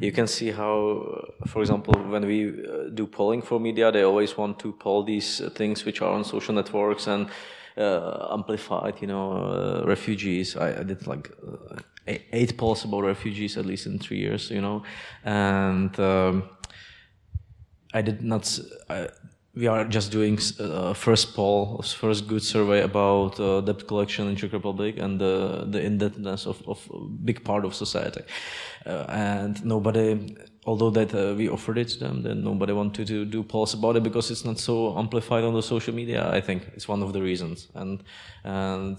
you can see how, uh, for example, when we uh, do polling for media, they always want to poll these uh, things which are on social networks and uh, amplified. You know, uh, refugees. I, I did like uh, eight, polls about refugees at least in three years. You know, and. Um, I did not. I, we are just doing uh, first poll, first good survey about uh, debt collection in Czech Republic and the the indebtedness of, of big part of society. Uh, and nobody, although that uh, we offered it to them, then nobody wanted to do polls about it because it's not so amplified on the social media. I think it's one of the reasons. And and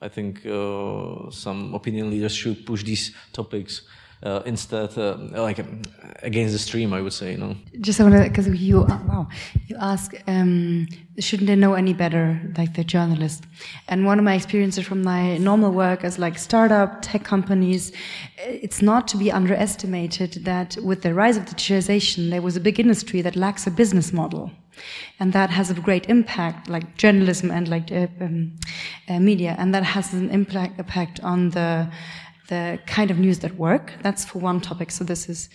I think uh, some opinion leaders should push these topics. Uh, instead, uh, like um, against the stream, I would say, you know. Just because you, uh, wow, you ask, um, shouldn't they know any better, like the journalist? And one of my experiences from my normal work as like startup tech companies, it's not to be underestimated that with the rise of digitization, there was a big industry that lacks a business model. And that has a great impact, like journalism and like uh, um, uh, media, and that has an impact, impact on the the kind of news that work. That's for one topic. So this is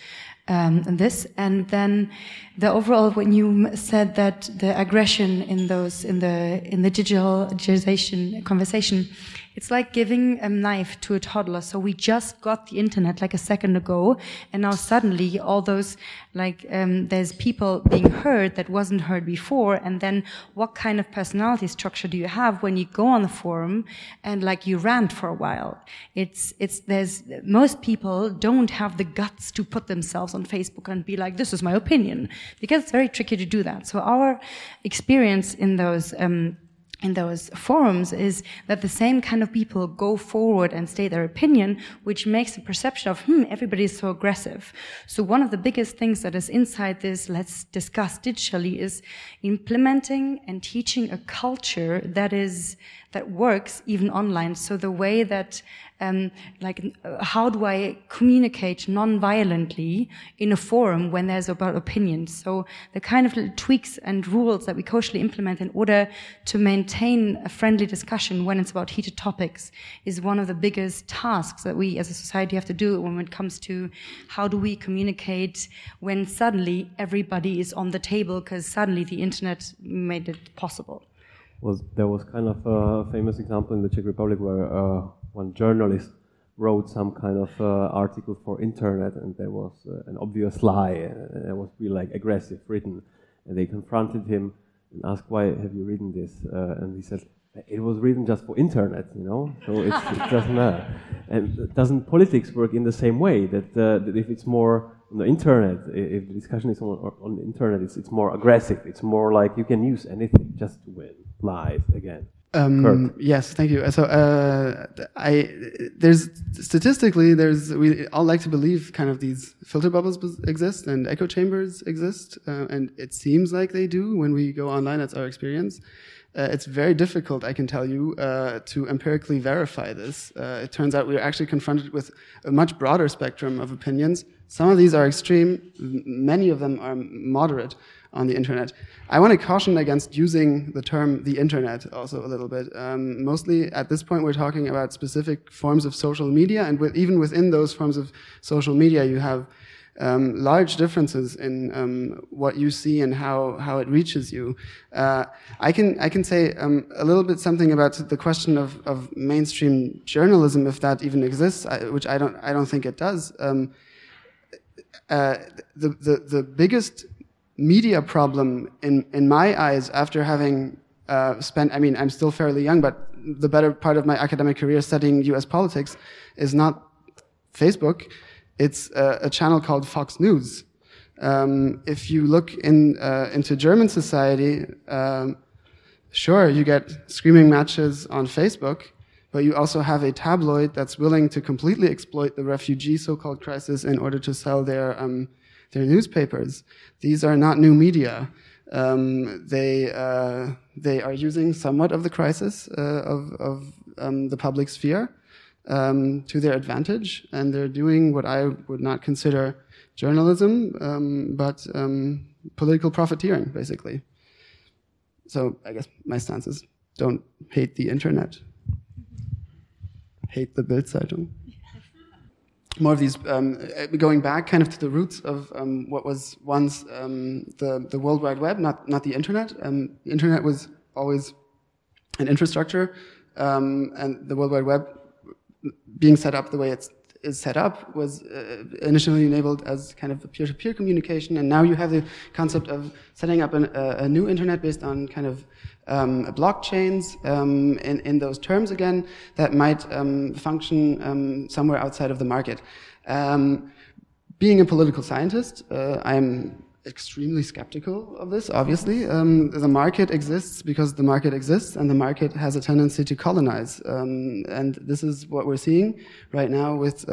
um, this, and then the overall. When you said that the aggression in those in the in the digital digitalization conversation, it's like giving a knife to a toddler. So we just got the internet like a second ago, and now suddenly all those like um, there's people being heard that wasn't heard before, and then what kind of personality structure do you have when you go on the forum and like you rant for a while? It's it's there's most people don't have the guts to put themselves on Facebook and be like this is my opinion because it's very tricky to do that. So our experience in those. Um, in those forums is that the same kind of people go forward and state their opinion, which makes the perception of, hmm, everybody is so aggressive. So one of the biggest things that is inside this, let's discuss digitally, is implementing and teaching a culture that is, that works even online. So the way that, um, like, how do I communicate non-violently in a forum when there's about opinions? So the kind of little tweaks and rules that we socially implement in order to maintain a friendly discussion when it's about heated topics is one of the biggest tasks that we as a society have to do when it comes to how do we communicate when suddenly everybody is on the table because suddenly the internet made it possible. was there was kind of a famous example in the Czech Republic where uh, one journalist wrote some kind of uh, article for internet, and there was uh, an obvious lie, and it was really like aggressive written, and they confronted him and asked, "Why have you written this?" Uh, and he said. It was written just for internet, you know, so it's, [laughs] it doesn't matter. And doesn't politics work in the same way? That, uh, that if it's more on the internet, if the discussion is on, on the internet, it's, it's more aggressive. It's more like you can use anything just to win live again. Um, yes, thank you. So, uh, I there's statistically there's we all like to believe kind of these filter bubbles exist and echo chambers exist, uh, and it seems like they do when we go online. That's our experience. Uh, it's very difficult, I can tell you, uh, to empirically verify this. Uh, it turns out we're actually confronted with a much broader spectrum of opinions. Some of these are extreme, many of them are moderate on the internet. I want to caution against using the term the internet also a little bit. Um, mostly at this point, we're talking about specific forms of social media, and with, even within those forms of social media, you have um, large differences in um, what you see and how, how it reaches you. Uh, I can I can say um, a little bit something about the question of, of mainstream journalism, if that even exists, I, which I don't I don't think it does. Um, uh, the, the, the biggest media problem in, in my eyes after having uh, spent, I mean, I'm still fairly young, but the better part of my academic career studying US politics is not Facebook. It's a, a channel called Fox News. Um, if you look in, uh, into German society, um, sure, you get screaming matches on Facebook, but you also have a tabloid that's willing to completely exploit the refugee so-called crisis in order to sell their um, their newspapers. These are not new media. Um, they uh, they are using somewhat of the crisis uh, of of um, the public sphere um, to their advantage, and they're doing what I would not consider journalism, um, but um, political profiteering, basically. So I guess my stance is don't hate the internet hate the Bildzeitung. More of these um, uh, going back kind of to the roots of um, what was once um, the the World Wide Web, not not the internet. Um, the internet was always an infrastructure, um, and the World Wide Web being set up the way it's is set up was uh, initially enabled as kind of a peer-to-peer communication, and now you have the concept of setting up an, uh, a new internet based on kind of um, blockchains um, in, in those terms again that might um, function um, somewhere outside of the market. Um, being a political scientist, uh, I'm extremely skeptical of this, obviously. Um, the market exists because the market exists, and the market has a tendency to colonize. and this is what we're seeing right now with,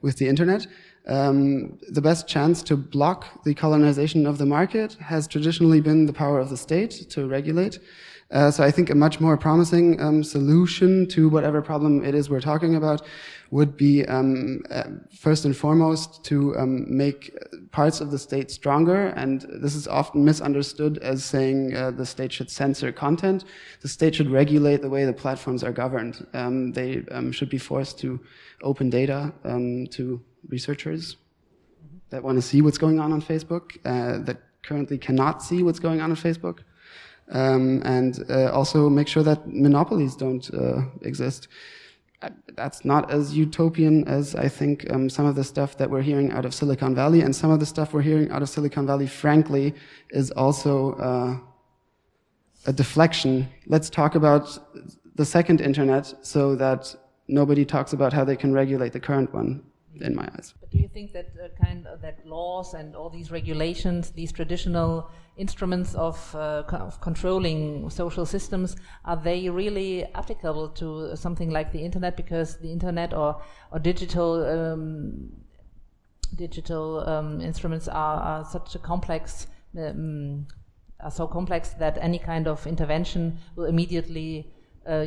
with the internet. Um, the best chance to block the colonization of the market has traditionally been the power of the state to regulate. Uh, so I think a much more promising um, solution to whatever problem it is we're talking about would be um, uh, first and foremost to um, make parts of the state stronger. And this is often misunderstood as saying uh, the state should censor content. The state should regulate the way the platforms are governed. Um, they um, should be forced to open data um, to researchers that want to see what's going on on Facebook, uh, that currently cannot see what's going on on Facebook, um, and uh, also make sure that monopolies don't uh, exist. Uh, that's not as utopian as I think um, some of the stuff that we're hearing out of Silicon Valley, and some of the stuff we're hearing out of Silicon Valley, frankly, is also uh, a deflection. Let's talk about the second internet so that nobody talks about how they can regulate the current one in my eyes. But do you think that uh, kind of that laws and all these regulations, these traditional instruments of, uh, of controlling social systems, are they really applicable to something like the internet? Because the internet or or digital um, digital um, instruments are, are, such a complex. Um, are so complex that any kind of intervention will immediately uh,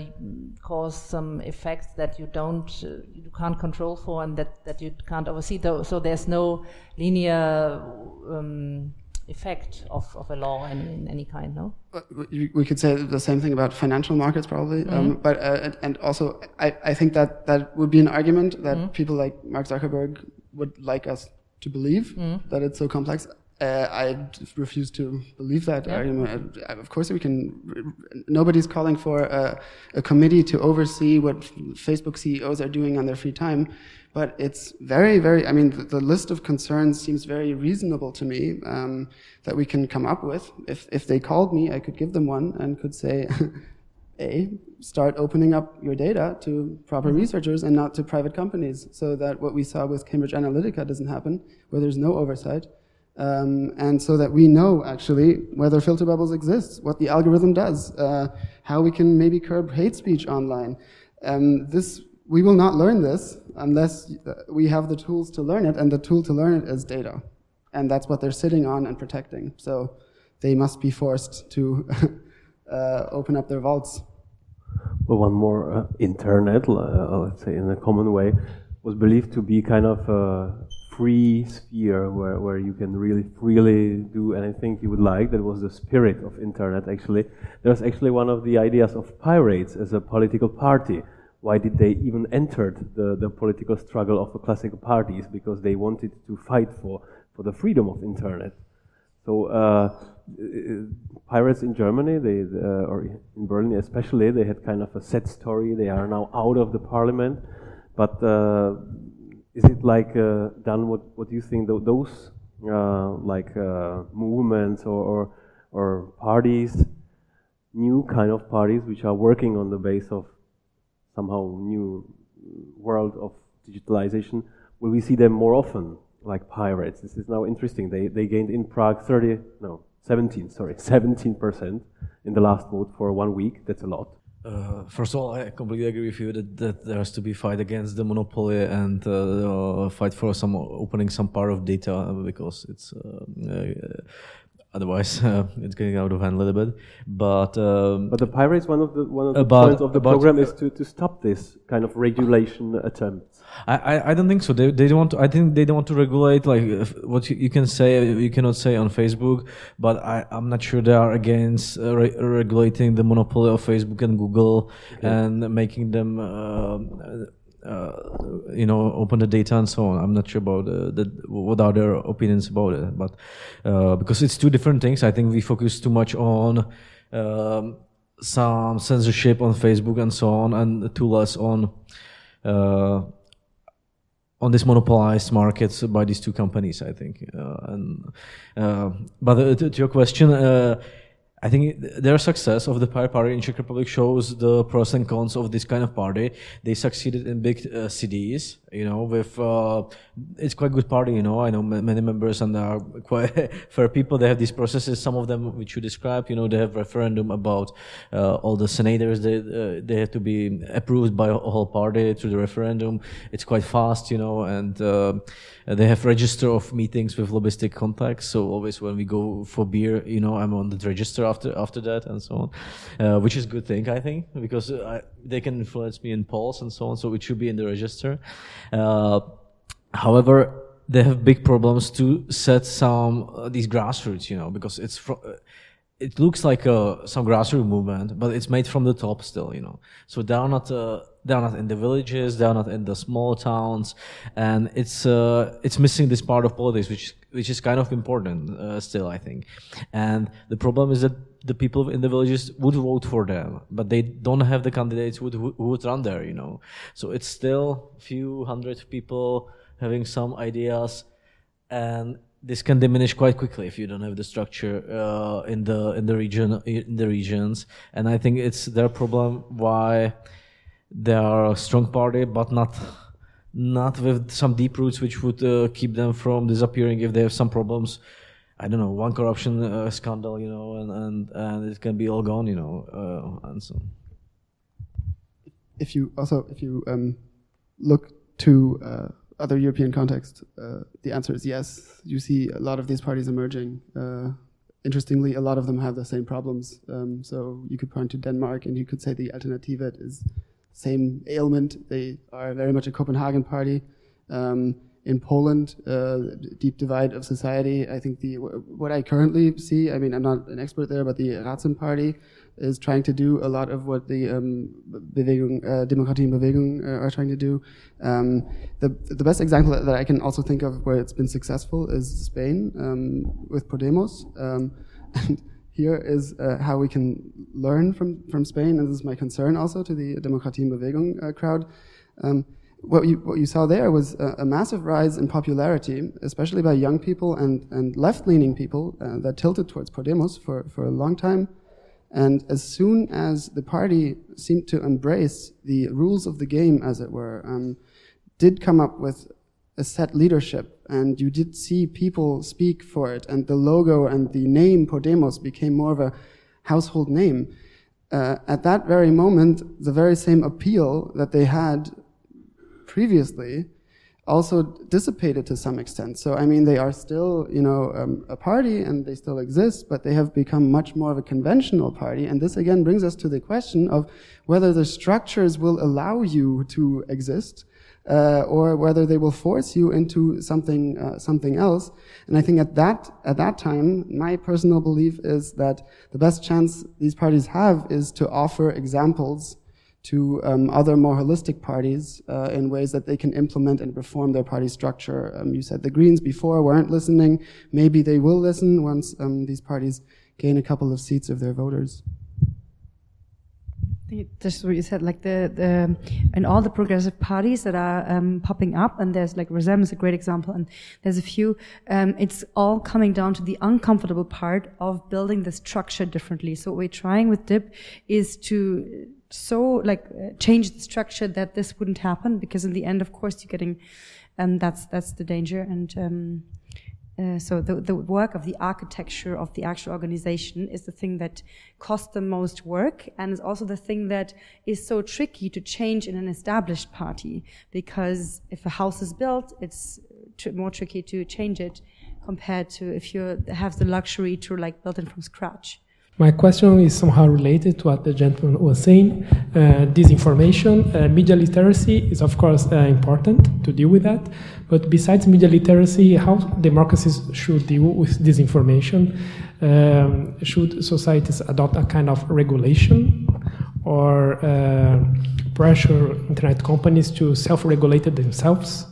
cause some effects that you don't, uh, you can't control for, and that, that you can't oversee. though, So there's no linear um, effect of, of a law in, in, any kind, no? We could say the same thing about financial markets, probably. Mm -hmm. um, but uh, and also, I, I think that that would be an argument that mm -hmm. people like Mark Zuckerberg would like us to believe mm -hmm. that it's so complex. Uh, I refuse to believe that yeah. argument. Of course, we can. Nobody's calling for a, a, committee to oversee what Facebook CEOs are doing on their free time, but it's very, very. I mean, the, the list of concerns seems very reasonable to me um, that we can come up with. If if they called me, I could give them one and could say. [laughs] A, start opening up your data to proper mm-hmm. researchers and not to private companies, so that what we saw with Cambridge Analytica doesn't happen, where there's no oversight. Um, and so that we know actually whether filter bubbles exist, what the algorithm does, uh, how we can maybe curb hate speech online. Um, this we will not learn this unless uh, we have the tools to learn it, and the tool to learn it is data, and that's what they're sitting on and protecting. So they must be forced to [laughs] uh, open up their vaults. Well, one more uh, internet, uh, let's say in a common way, was believed to be kind of uh, free sphere where, where you can really freely do anything you would like. That was the spirit of internet, actually. that was actually one of the ideas of pirates as a political party. Why did they even enter the, the political struggle of the classical parties? Because they wanted to fight for, for the freedom of internet. So uh, pirates in Germany, they, uh, or in Berlin especially, they had kind of a sad story. They are now out of the parliament, but uh, is it like uh, done? What What do you think? Th those uh, like uh, movements or, or or parties, new kind of parties which are working on the base of somehow new world of digitalization. Will we see them more often, like pirates? This is now interesting. They they gained in Prague 30 no 17 sorry [laughs] 17 percent in the last vote for one week. That's a lot. Uh, first of all, I completely agree with you that, that there has to be fight against the monopoly and uh, uh, fight for some opening some part of data because it's uh, uh, otherwise [laughs] uh, it's getting out of hand a little bit. But um, but the pirates one of the one of the points of the program is to, to stop this kind of regulation attempts. I, I, I don't think so. They they don't want. To, I think they don't want to regulate like what you, you, can say you cannot say on Facebook. But I I'm not sure they are against uh, re regulating the monopoly of Facebook and Google okay. and making them. Uh, uh, you know open the data and so on. I'm not sure about uh, the, what are their opinions about it, but uh, because it's two different things, I think we focus too much on um, some censorship on Facebook and so on, and too less on uh, on this monopolized market by these two companies. I think, uh, and uh, but to, to, your question I think their success of the Pirate Party in Czech Republic shows the pros and cons of this kind of party. They succeeded in big uh, cities, you know, with uh, it's quite good party, you know. I know many members and are quite [laughs] fair people. They have these processes. Some of them which you described, you know, they have referendum about uh, all the senators. They uh, they have to be approved by a whole party through the referendum. It's quite fast, you know, and uh, they have register of meetings with lobbyistic contacts. So always when we go for beer, you know, I'm on the register after after that and so on, uh, which is good thing I think because I, they can influence me in polls and so on. So it should be in the register. Uh, however, they have big problems to set some uh, these grassroots, you know, because it's fr- uh, it looks like a, some grassroots movement, but it's made from the top still, you know. So they are not uh, they are not in the villages, they are not in the small towns, and it's uh, it's missing this part of politics, which which is kind of important uh, still, I think. And the problem is that the people in the villages would vote for them, but they don't have the candidates who would, who would run there, you know. So it's still a few hundred people having some ideas, and this can diminish quite quickly if you don't have the structure uh, in the in the region in the regions. And I think it's their problem why they are a strong party, but not not with some deep roots which would uh, keep them from disappearing if they have some problems I don't know, one corruption uh, scandal, you know, and, and, and it can be all gone, you know, uh, and so. If you also, if you um, look to uh, other European context, uh, the answer is yes. You see a lot of these parties emerging. Uh, interestingly, a lot of them have the same problems. Um, so you could point to Denmark, and you could say the Alternativet is same ailment. They are very much a Copenhagen party. Um, in Poland, uh, deep divide of society. I think the what I currently see. I mean, I'm not an expert there, but the Razem Party is trying to do a lot of what the um, Bewegung, uh, Demokratie in Bewegung uh, are trying to do. Um, the the best example that I can also think of where it's been successful is Spain um, with Podemos. Um, [laughs] and here is uh, how we can learn from from Spain, and this is my concern also to the Demokratie in Bewegung uh, crowd. Um, what you, what you saw there was a, a, massive rise in popularity, especially by young people and, and left leaning people uh, that tilted towards Podemos for, for a long time. And as soon as the party seemed to embrace the rules of the game, as it were, um, did come up with a set leadership, and you did see people speak for it, and the logo and the name Podemos became more of a household name. Uh, at that very moment, the very same appeal that they had previously also dissipated to some extent. So, I mean, they are still, you know, um, a party and they still exist, but they have become much more of a conventional party. And this again brings us to the question of whether the structures will allow you to exist. Uh, or whether they will force you into something uh, something else. And I think at that at that time, my personal belief is that the best chance these parties have is to offer examples to um, other more holistic parties uh, in ways that they can implement and reform their party structure. Um, you said the Greens before weren't listening. Maybe they will listen once um, these parties gain a couple of seats of their voters. just what you said, like the, the and all the progressive parties that are um, popping up, and there's like Razem is a great example, and there's a few. Um, it's all coming down to the uncomfortable part of building the structure differently. So what we're trying with DiB is to so like uh, change the structure that this wouldn't happen, because in the end, of course, you're getting, and um, that's that's the danger, and um, uh, so the, the work of the architecture of the actual organization is the thing that costs the most work and is also the thing that is so tricky to change in an established party because if a house is built it's tr more tricky to change it compared to if you have the luxury to like build it from scratch my question is somehow related to what the gentleman was saying. Uh, disinformation, uh, media literacy is of course uh, important to deal with that. But besides media literacy, how democracies should deal with disinformation? Um, should societies adopt a kind of regulation or uh, pressure internet companies to self-regulate themselves?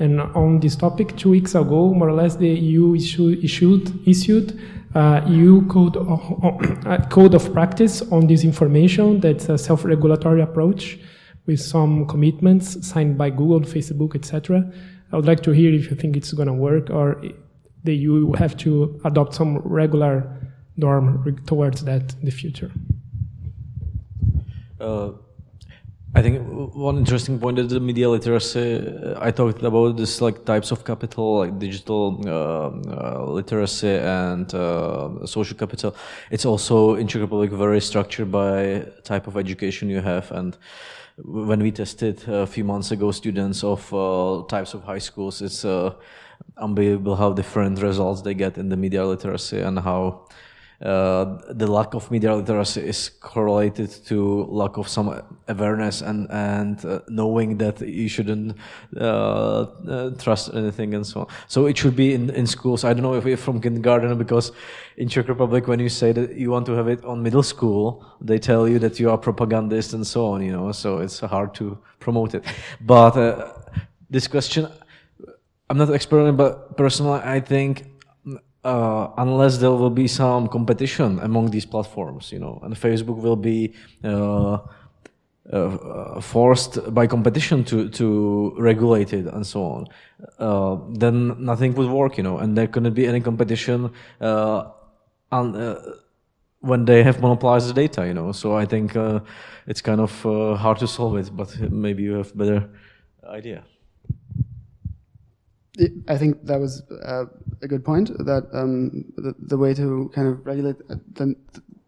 And on this topic, two weeks ago, more or less, the EU issue, issued issued uh, EU code of, uh, code of practice on disinformation. That's a self-regulatory approach with some commitments signed by Google, Facebook, etc. I would like to hear if you think it's going to work or EU will have to adopt some regular norm towards that in the future. Uh, I think one interesting point is the media literacy. Uh, I talked about this like types of capital, like digital uh, uh, literacy and uh, social capital. It's also in Czech Republic very structured by type of education you have. And when we tested a few months ago students of uh, types of high schools, it's uh, unbelievable how different results they get in the media literacy and how the lack of media literacy is correlated to lack of some awareness and and uh, knowing that you shouldn't uh, uh, trust anything and so on. So it should be in, in schools. I don't know if it's from kindergarten because in Czech Republic when you say that you want to have it on middle school, they tell you that you are propagandist and so on. You know, so it's hard to promote it. But uh, this question, I'm not expert, but personally, I think uh, unless there will be some competition among these platforms, you know, and Facebook will be uh, uh, forced by competition to to regulate it and so on, uh, then nothing would work, you know, and there couldn't be any competition uh, uh, when they have monopolized the data, you know. So I think it's kind of hard to solve it, but maybe you have better idea. I think that was uh, a good point. That um, the, the, way to kind of regulate the,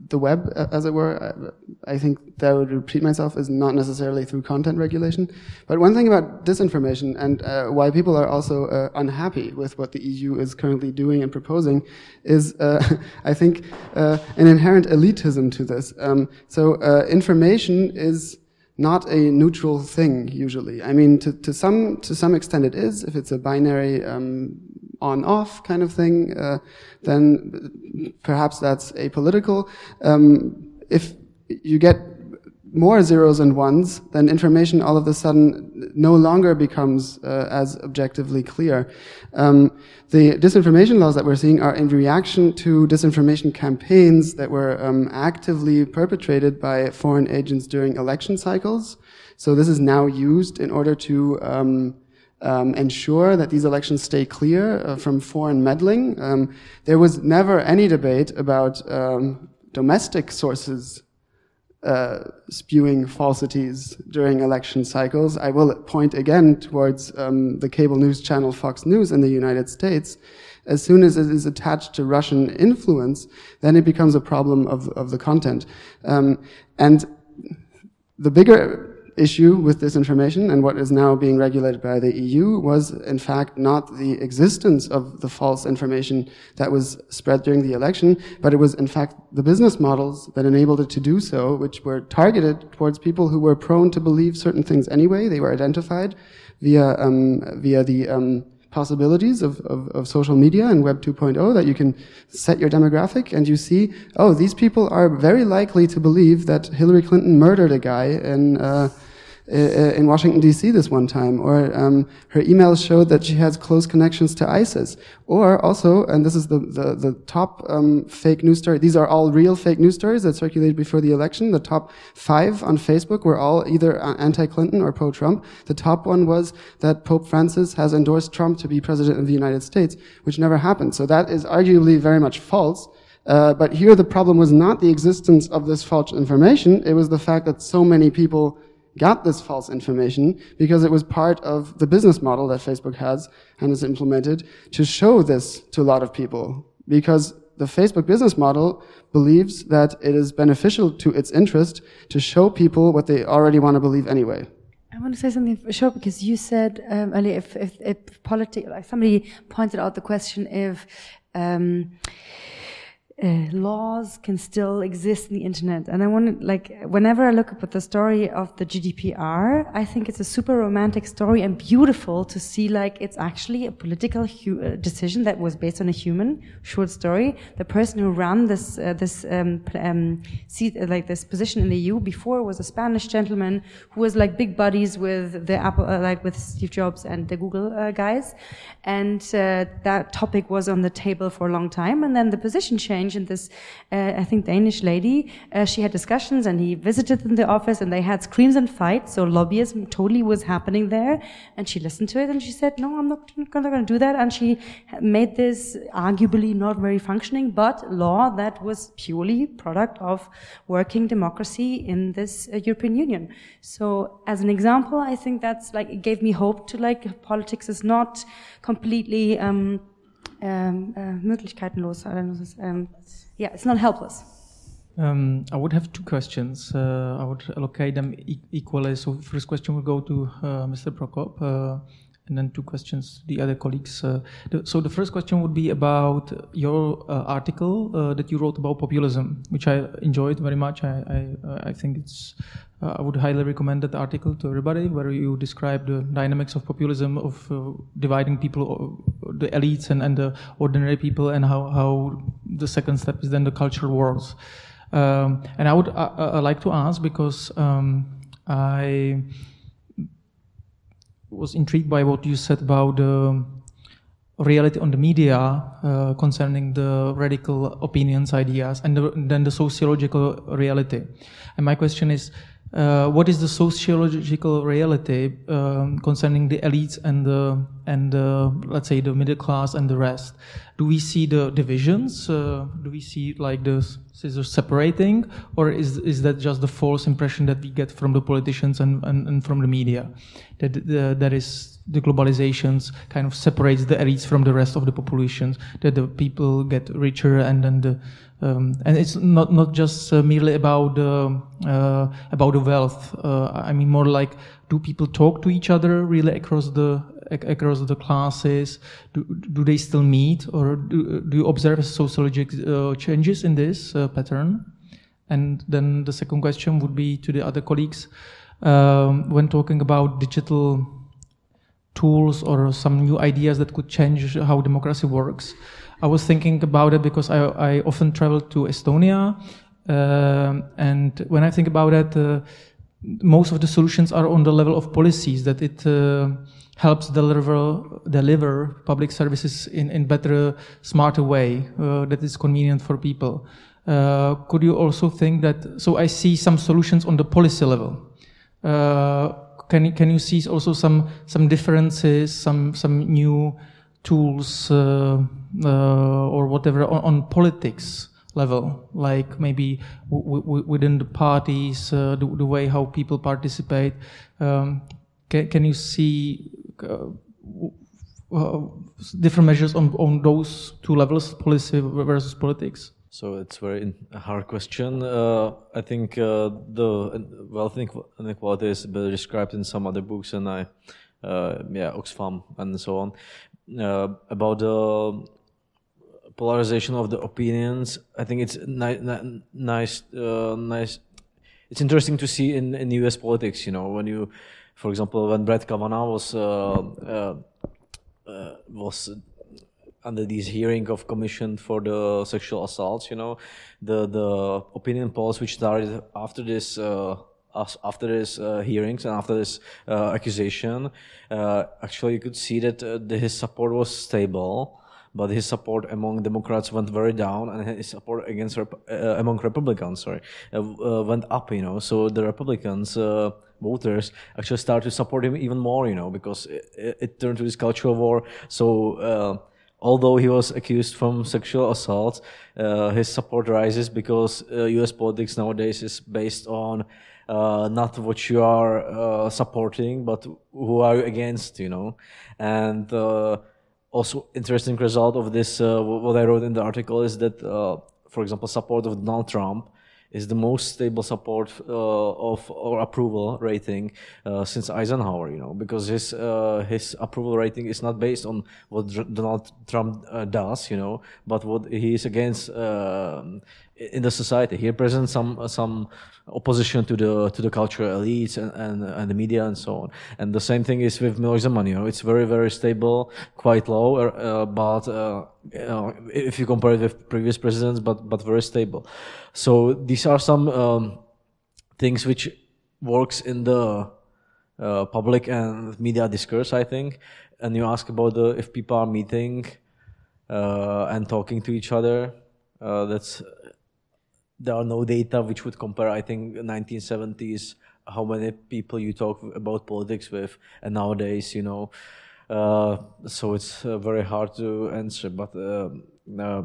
the web, as it were, I, I think that I would repeat myself is not necessarily through content regulation. But one thing about disinformation and uh, why people are also uh, unhappy with what the EU is currently doing and proposing is, uh, [laughs] I think, uh, an inherent elitism to this. Um, so uh, information is not a neutral thing usually. I mean, to, to some to some extent it is. If it's a binary um, on-off kind of thing, uh, then perhaps that's apolitical. Um, if you get more zeros and ones, then information all of a sudden no longer becomes uh, as objectively clear. Um, the disinformation laws that we're seeing are in reaction to disinformation campaigns that were um, actively perpetrated by foreign agents during election cycles. So this is now used in order to um, um, ensure that these elections stay clear uh, from foreign meddling. Um, there was never any debate about um, domestic sources uh, spewing falsities during election cycles. I will point again towards um, the cable news channel Fox News in the United States. As soon as it is attached to Russian influence, then it becomes a problem of, of the content. Um, and the bigger issue with this information and what is now being regulated by the EU was in fact not the existence of the false information that was spread during the election, but it was in fact the business models that enabled it to do so, which were targeted towards people who were prone to believe certain things anyway. They were identified via, um, via the, um, possibilities of, of, of, social media and Web 2.0 that you can set your demographic and you see, oh, these people are very likely to believe that Hillary Clinton murdered a guy uh, uh, in Washington D.C. this one time, or um, her emails showed that she has close connections to ISIS, or also, and this is the the, the top um, fake news story. These are all real fake news stories that circulated before the election. The top five on Facebook were all either anti-Clinton or pro-Trump. The top one was that Pope Francis has endorsed Trump to be president of the United States, which never happened. So that is arguably very much false. Uh, but here the problem was not the existence of this false information, it was the fact that so many people got this false information because it was part of the business model that Facebook has and has implemented to show this to a lot of people. Because the Facebook business model believes that it is beneficial to its interest to show people what they already want to believe anyway. I want to say something short because you said um, earlier if, if, if like somebody pointed out the question if um, uh, laws can still exist in the internet. And I want to, like, whenever I look up at the story of the GDPR, I think it's a super romantic story and beautiful to see, like, it's actually a political uh, decision that was based on a human short story. The person who ran this, uh, this, um, um, seat, uh, like, this position in the EU before was a Spanish gentleman who was, like, big buddies with the Apple, uh, like, with Steve Jobs and the Google uh, guys. And that topic was on the table for a long time. And then the position changed mentioned this, uh, I think, Danish lady. Uh, she had discussions and he visited in the office and they had screams and fights. So lobbyism totally was happening there. And she listened to it and she said, no, I'm not, not going to do that. And she made this arguably not very functioning, but law that was purely product of working democracy in this uh, European Union. So as an example, I think that's like, it gave me hope to like, politics is not completely, um, um, uh, möglichkeitenlos. Yeah, it's not helpless. Um, I would have two questions. Uh, I would allocate them e equally. So, first question will go to uh, Mr. Prokop, uh, and then two questions to the other colleagues. Uh, the, so, the first question would be about your uh, article that you wrote about populism, which I enjoyed very much. I I, I think it's uh, I would highly recommend that article to everybody, where you describe the dynamics of populism, of uh, dividing people, uh, the elites and, and the ordinary people, and how, how the second step is then the cultural wars. Um, and I would uh, uh like to ask because um, I was intrigued by what you said about the reality on the media uh, concerning the radical opinions, ideas, and the, then the sociological reality. And my question is, uh, what is the sociological reality um, concerning the elites and the and the, let's say the middle class and the rest? Do we see the divisions? Uh, do we see like the scissors separating, or is is that just the false impression that we get from the politicians and, and, and from the media that the, that is the globalizations kind of separates the elites from the rest of the populations that the people get richer and then the um, and it's not not just uh, merely about the uh, about the wealth. Uh, I mean, more like do people talk to each other really across the across the classes? Do, do they still meet, or do, do you observe sociological uh, changes in this uh, pattern? And then the second question would be to the other colleagues um, when talking about digital tools or some new ideas that could change how democracy works. I was thinking about it because I, I often travel to Estonia, uh, and when I think about it, uh, most of the solutions are on the level of policies that it uh, helps deliver deliver public services in in better, smarter way uh, that is convenient for people. Uh, could you also think that? So I see some solutions on the policy level. Uh, can can you see also some some differences, some some new tools uh, uh, or whatever on, on, politics level, like maybe within the parties, uh, the, the, way how people participate. Um, can, can you see different measures on, on those two levels, policy versus politics? So it's very a hard question. Uh, I think uh, the wealth inequality is better described in some other books, and I, uh, yeah, Oxfam and so on. Uh, about the polarization of the opinions, I think it's ni ni nice, uh, nice. It's interesting to see in, in U.S. politics. You know, when you, for example, when Brett Kavanaugh was uh, was under this hearing of commission for the sexual assaults, you know, the the opinion polls which started after this uh, after this uh, hearings and after this uh, accusation, uh, actually you could see that uh, his support was stable, but his support among Democrats went very down, and his support against uh, among Republicans, sorry, uh, went up. You know, so the Republicans. Voters actually started to support him even more, you know, because it, it turned to this cultural war. So, although he was accused from sexual assault, uh, his support rises because uh, U.S. politics nowadays is based on uh, not what you are uh, supporting, but who are you against, you know. And uh, also, interesting result of this, uh, what I wrote in the article is that, uh, for example, support of Donald Trump is the most stable support uh, of or approval rating uh, since Eisenhower. You know, because his uh, his approval rating is not based on what Donald Trump does, you know, but what he is against um in the society. He represents some some opposition to the to the cultural elites and, and, and the media and so on. And the same thing is with Miloš Zeman. You know, it's very very stable, quite low, uh, but uh, you know, if you compare it with previous presidents, but but very stable. So these are some um, things which works in the uh, public and media discourse, I think. And you ask about the if people are meeting uh, and talking to each other. Uh, that's there are no data which would compare. I think 1970s how many people you talk about politics with, and nowadays, you know. Uh, so it's uh, very hard to answer, but. um uh,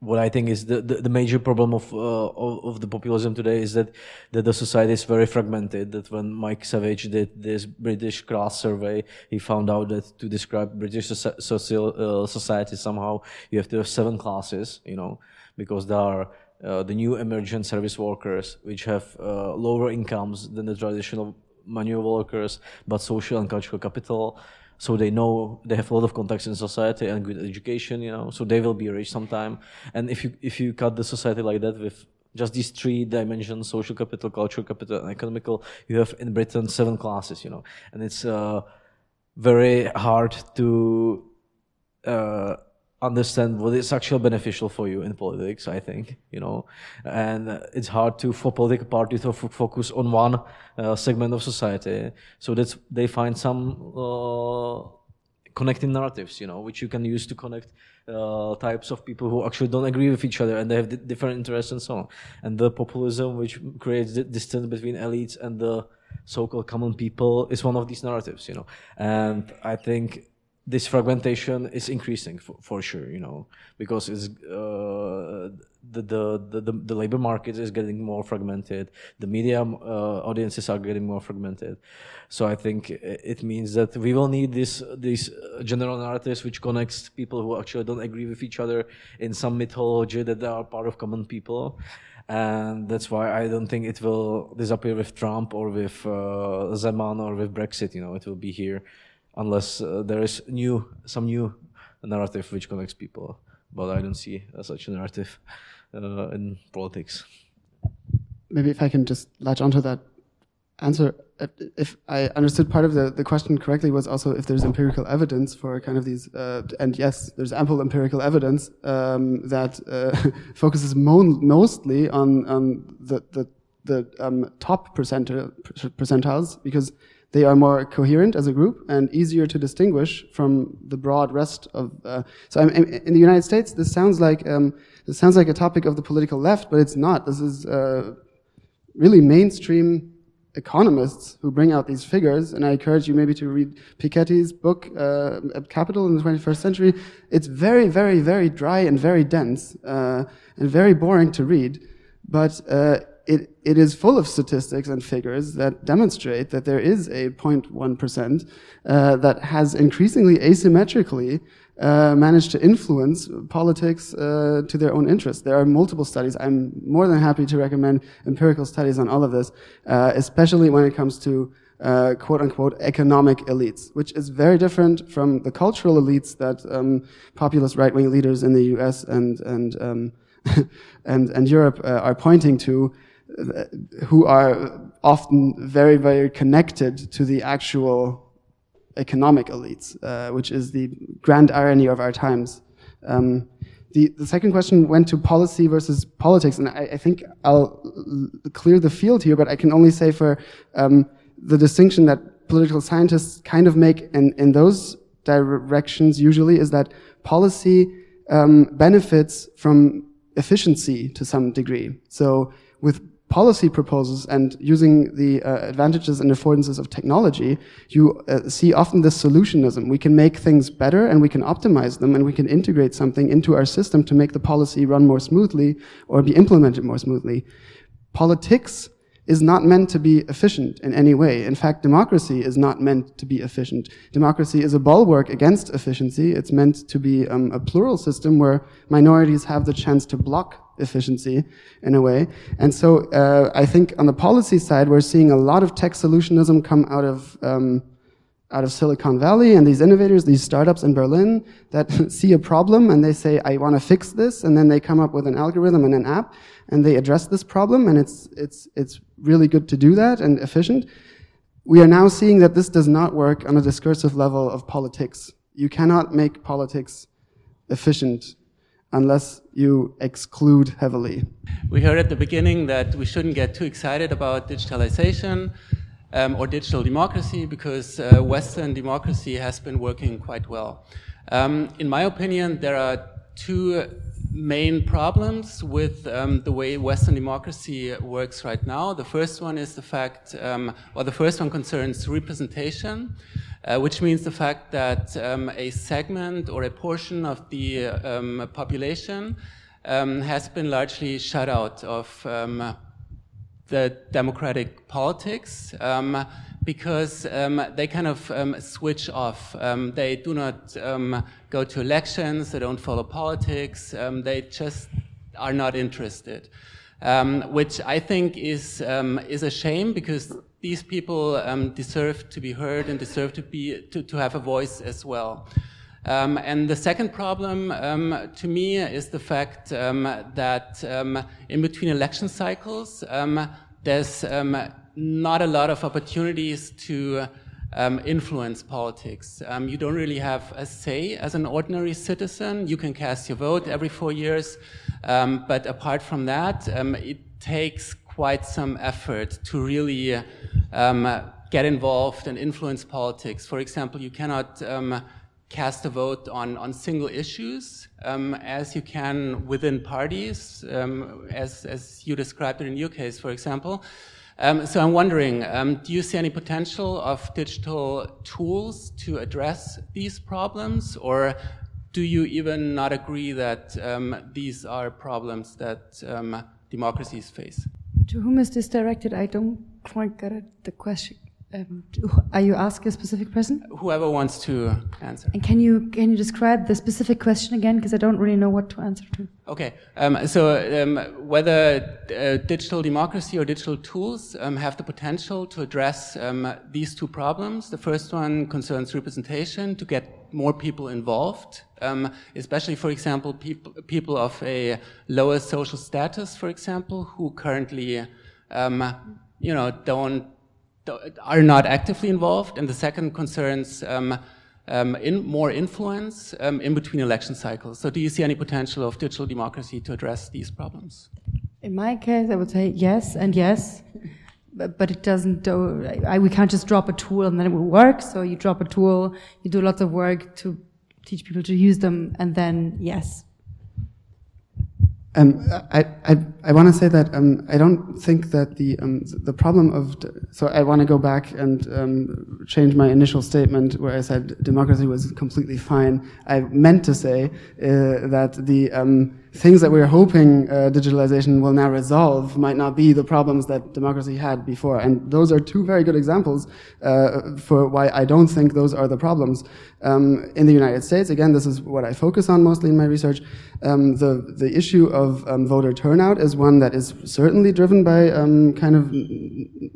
what I think is the, the, the major problem of, uh, of of the populism today is that that the society is very fragmented. That when Mike Savage did this British class survey, he found out that to describe British soci- social uh, society somehow you have to have seven classes. You know, because there are uh, the new emergent service workers which have uh, lower incomes than the traditional manual workers, but social and cultural capital. So they know they have a lot of contacts in society and good education you know so they will be rich sometime. And if you if you cut the society like that with just these three dimensions social capital cultural capital and economical you have in britain seven classes you know. And it's uh, very hard to uh, understand what is actually beneficial for you in politics i think you know. And it's hard to for political parties to focus on one uh, segment of society. So that's they find some uh, connecting narratives you know which you can use to connect uh, types of people who actually don't agree with each other and they have di- different interests and so on. And the populism which creates the distance between elites and the so-called common people is one of these narratives you know. And i think this fragmentation is increasing for, for sure, you know, because it's uh, the, the the the labor market is getting more fragmented. The media uh, audiences are getting more fragmented. So I think it means that we will need this these general narratives which connects people who actually don't agree with each other in some mythology that they are part of common people. And that's why I don't think it will disappear with Trump or with uh, Zeman or with Brexit. You know, it will be here unless uh, there is new some new narrative which connects people. But I don't see uh, such a narrative uh, in politics. maybe if I can just latch onto that answer, if- if I understood part of the, the question correctly, was also if there's empirical evidence for kind of these, uh, and yes, there's ample empirical evidence um, that uh, [laughs] focuses mo- mostly on, on the, the, the um, top percentile, percentiles because they are more coherent as a group and easier to distinguish from the broad rest of. Uh, so I'm, in the United States, this sounds like um, this sounds like a topic of the political left, but it's not. This is uh, really mainstream economists who bring out these figures. And I encourage you maybe to read Piketty's book, uh, Capital in the 21st Century. It's very, very, very dry and very dense uh, and very boring to read. But uh, it, it is full of statistics and figures that demonstrate that there is a 0.1% uh, that has increasingly asymmetrically uh, managed to influence politics uh, to their own interests. There are multiple studies. I'm more than happy to recommend empirical studies on all of this, uh, especially when it comes to uh, quote unquote economic elites, which is very different from the cultural elites that um, populist right wing leaders in the US and, and, um, [laughs] and, and Europe uh, are pointing to, who are often very, very connected to the actual economic elites, uh, which is the grand irony of our times. Um, the, the second question went to policy versus politics, and I, I think I'll clear the field here, but I can only say for um, the distinction that political scientists kind of make in, in those directions usually is that policy um, benefits from efficiency to some degree. So with policy proposals and using the uh, advantages and affordances of technology, you uh, see often this solutionism. We can make things better and we can optimize them and we can integrate something into our system to make the policy run more smoothly or be implemented more smoothly. Politics is not meant to be efficient in any way. In fact, democracy is not meant to be efficient. Democracy is a bulwark against efficiency. It's meant to be um, a plural system where minorities have the chance to block efficiency in a way. And so uh, I think on the policy side, we're seeing a lot of tech solutionism come out of um, out of Silicon Valley and these innovators, these startups in Berlin that [laughs] see a problem and they say, I want to fix this. And then they come up with an algorithm and an app and they address this problem. And it's, it's, it's really good to do that and efficient. We are now seeing that this does not work on a discursive level of politics. You cannot make politics efficient unless you exclude heavily. We heard at the beginning that we shouldn't get too excited about digitalization um, or digital democracy because uh, Western democracy has been working quite well. Um, in my opinion, there are two main problems with um, the way Western democracy works right now. The first one is the fact, um, or the first one concerns representation, uh, which means the fact that um, a segment or a portion of the um, population um, has been largely shut out of um, the democratic politics um, because um, they kind of um, switch off. Um, they do not um, go to elections, they don't follow politics, um, they just are not interested. which I think is, is a shame because these people deserve to be heard and deserve to, be, to, to have a voice as well. Um, and the second problem um, to me is the fact um, that um, in between election cycles, um, there's um, not a lot of opportunities to influence politics. you don't really have a say as an ordinary citizen. You can cast your vote every four years, but apart from that, it takes quite some effort to really get involved and influence politics. For example, you cannot cast a vote on, on single issues um, as you can within parties, um, as, as you described it in your case, for example. Um, so I'm wondering, um, do you see any potential of digital tools to address these problems, or do you even not agree that um, these are problems that um, democracies face? To whom is this directed? I don't quite get it, the question. Um, are you asking a specific person? Whoever wants to answer. And can you can you describe the specific question again? Because I don't really know what to answer to. Okay. Um, so um, whether uh, digital democracy or digital tools um, have the potential to address um, these two problems. The first one concerns representation to get more people involved, um, especially, for example, people people of a lower social status, for example, who currently, you know, don't are not actively involved, and the second concerns um, um, in more influence um, in between election cycles. So, do you see any potential of digital democracy to address these problems? In my case, I would say yes and yes, but, but it doesn't. Do, I, we can't just drop a tool and then it will work. So you drop a tool, you do lots of work to teach people to use them, and then yes, um, I, I, I want to say that um, I don't think that the um, the problem of so I want to go back and um, change my initial statement where I said democracy was completely fine. I meant to say uh, that the um, things that we're hoping uh, digitalization will now resolve might not be the problems that democracy had before. And those are two very good examples uh, for why I don't think those are the problems. Um, in the United States, again, this is what I focus on mostly in my research. Um, the the issue of um, voter turnout is one that is certainly driven by um, kind of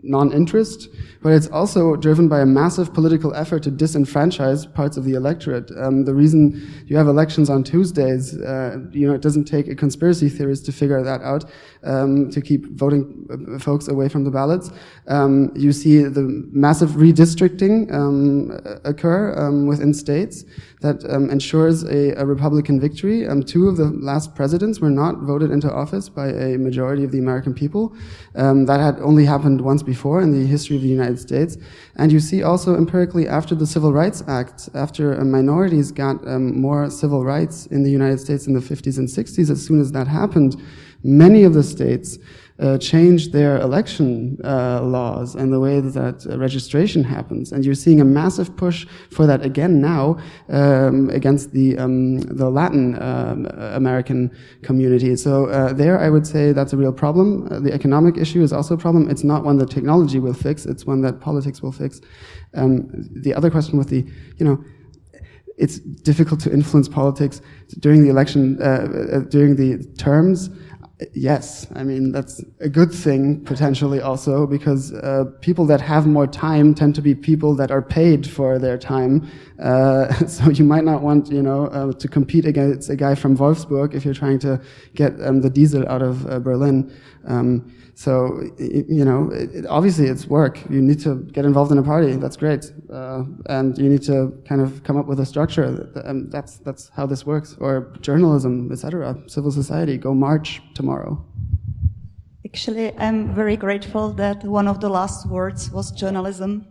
non-interest, but it's also driven by a massive political effort to disenfranchise parts of the electorate. Um, the reason you have elections on Tuesdays, uh, you know, it doesn't take a conspiracy theorist to figure that out, um, to keep voting uh, folks away from the ballots. Um, you see the massive redistricting um, occur um, within states that um, ensures a, a, Republican victory. Um, two of the last presidents were not voted into office by a majority of the American people. that had only happened once before in the history of the United States. And you see also empirically after the Civil Rights Act, after uh, minorities got more civil rights in the United States in the 50s and 60s, as soon as that happened, many of the states uh, changed their election uh, laws and the way that uh, registration happens. And you're seeing a massive push for that again now um, against the um, the Latin um, American community. So uh, there, I would say that's a real problem. Uh, the economic issue is also a problem. It's not one that technology will fix. It's one that politics will fix. Um, the other question with the, you know, it's difficult to influence politics during the election, uh, during the terms yes, I mean, that's a good thing potentially also because uh, people that have more time tend to be people that are paid for their time. Uh, [laughs] so you might not want, you know, uh, to compete against a guy from Wolfsburg if you're trying to get um, the diesel out of uh, Berlin. Um, so, you know, it, obviously it's work. You need to get involved in a party. That's great. Uh, and you need to kind of come up with a structure. And that's, that's how this works. Or journalism, etc. Civil society. Go march tomorrow. Actually, I'm very grateful that one of the last words was journalism.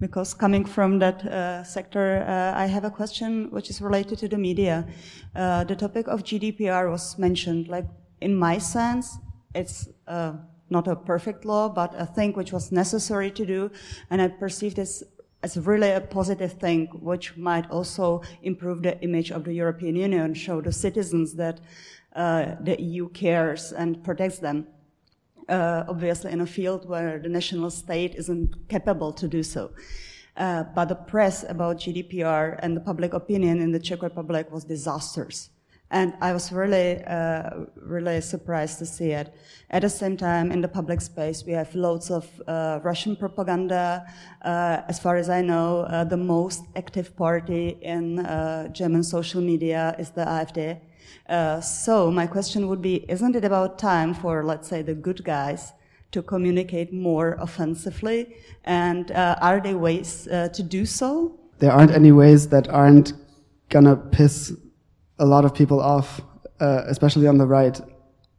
Because coming from that uh, sector, uh, I have a question which is related to the media. Uh, the topic of GDPR was mentioned. Like, in my sense, it's uh, not a perfect law, but a thing which was necessary to do. And I perceive this as really a positive thing, which might also improve the image of the European Union, show the citizens that uh, the EU cares and protects them. Uh, obviously, in a field where the national state isn't capable to do so. Uh, but the press about GDPR and the public opinion in the Czech Republic was disastrous. And I was really, uh, really surprised to see it. At the same time, in the public space, we have loads of uh, Russian propaganda. Uh, as far as I know, uh, the most active party in uh, German social media is the AfD. Uh, so my question would be, isn't it about time for, let's say, the good guys to communicate more offensively? And are there ways to do so? There aren't any ways that aren't gonna piss a lot of people off, uh, especially on the right.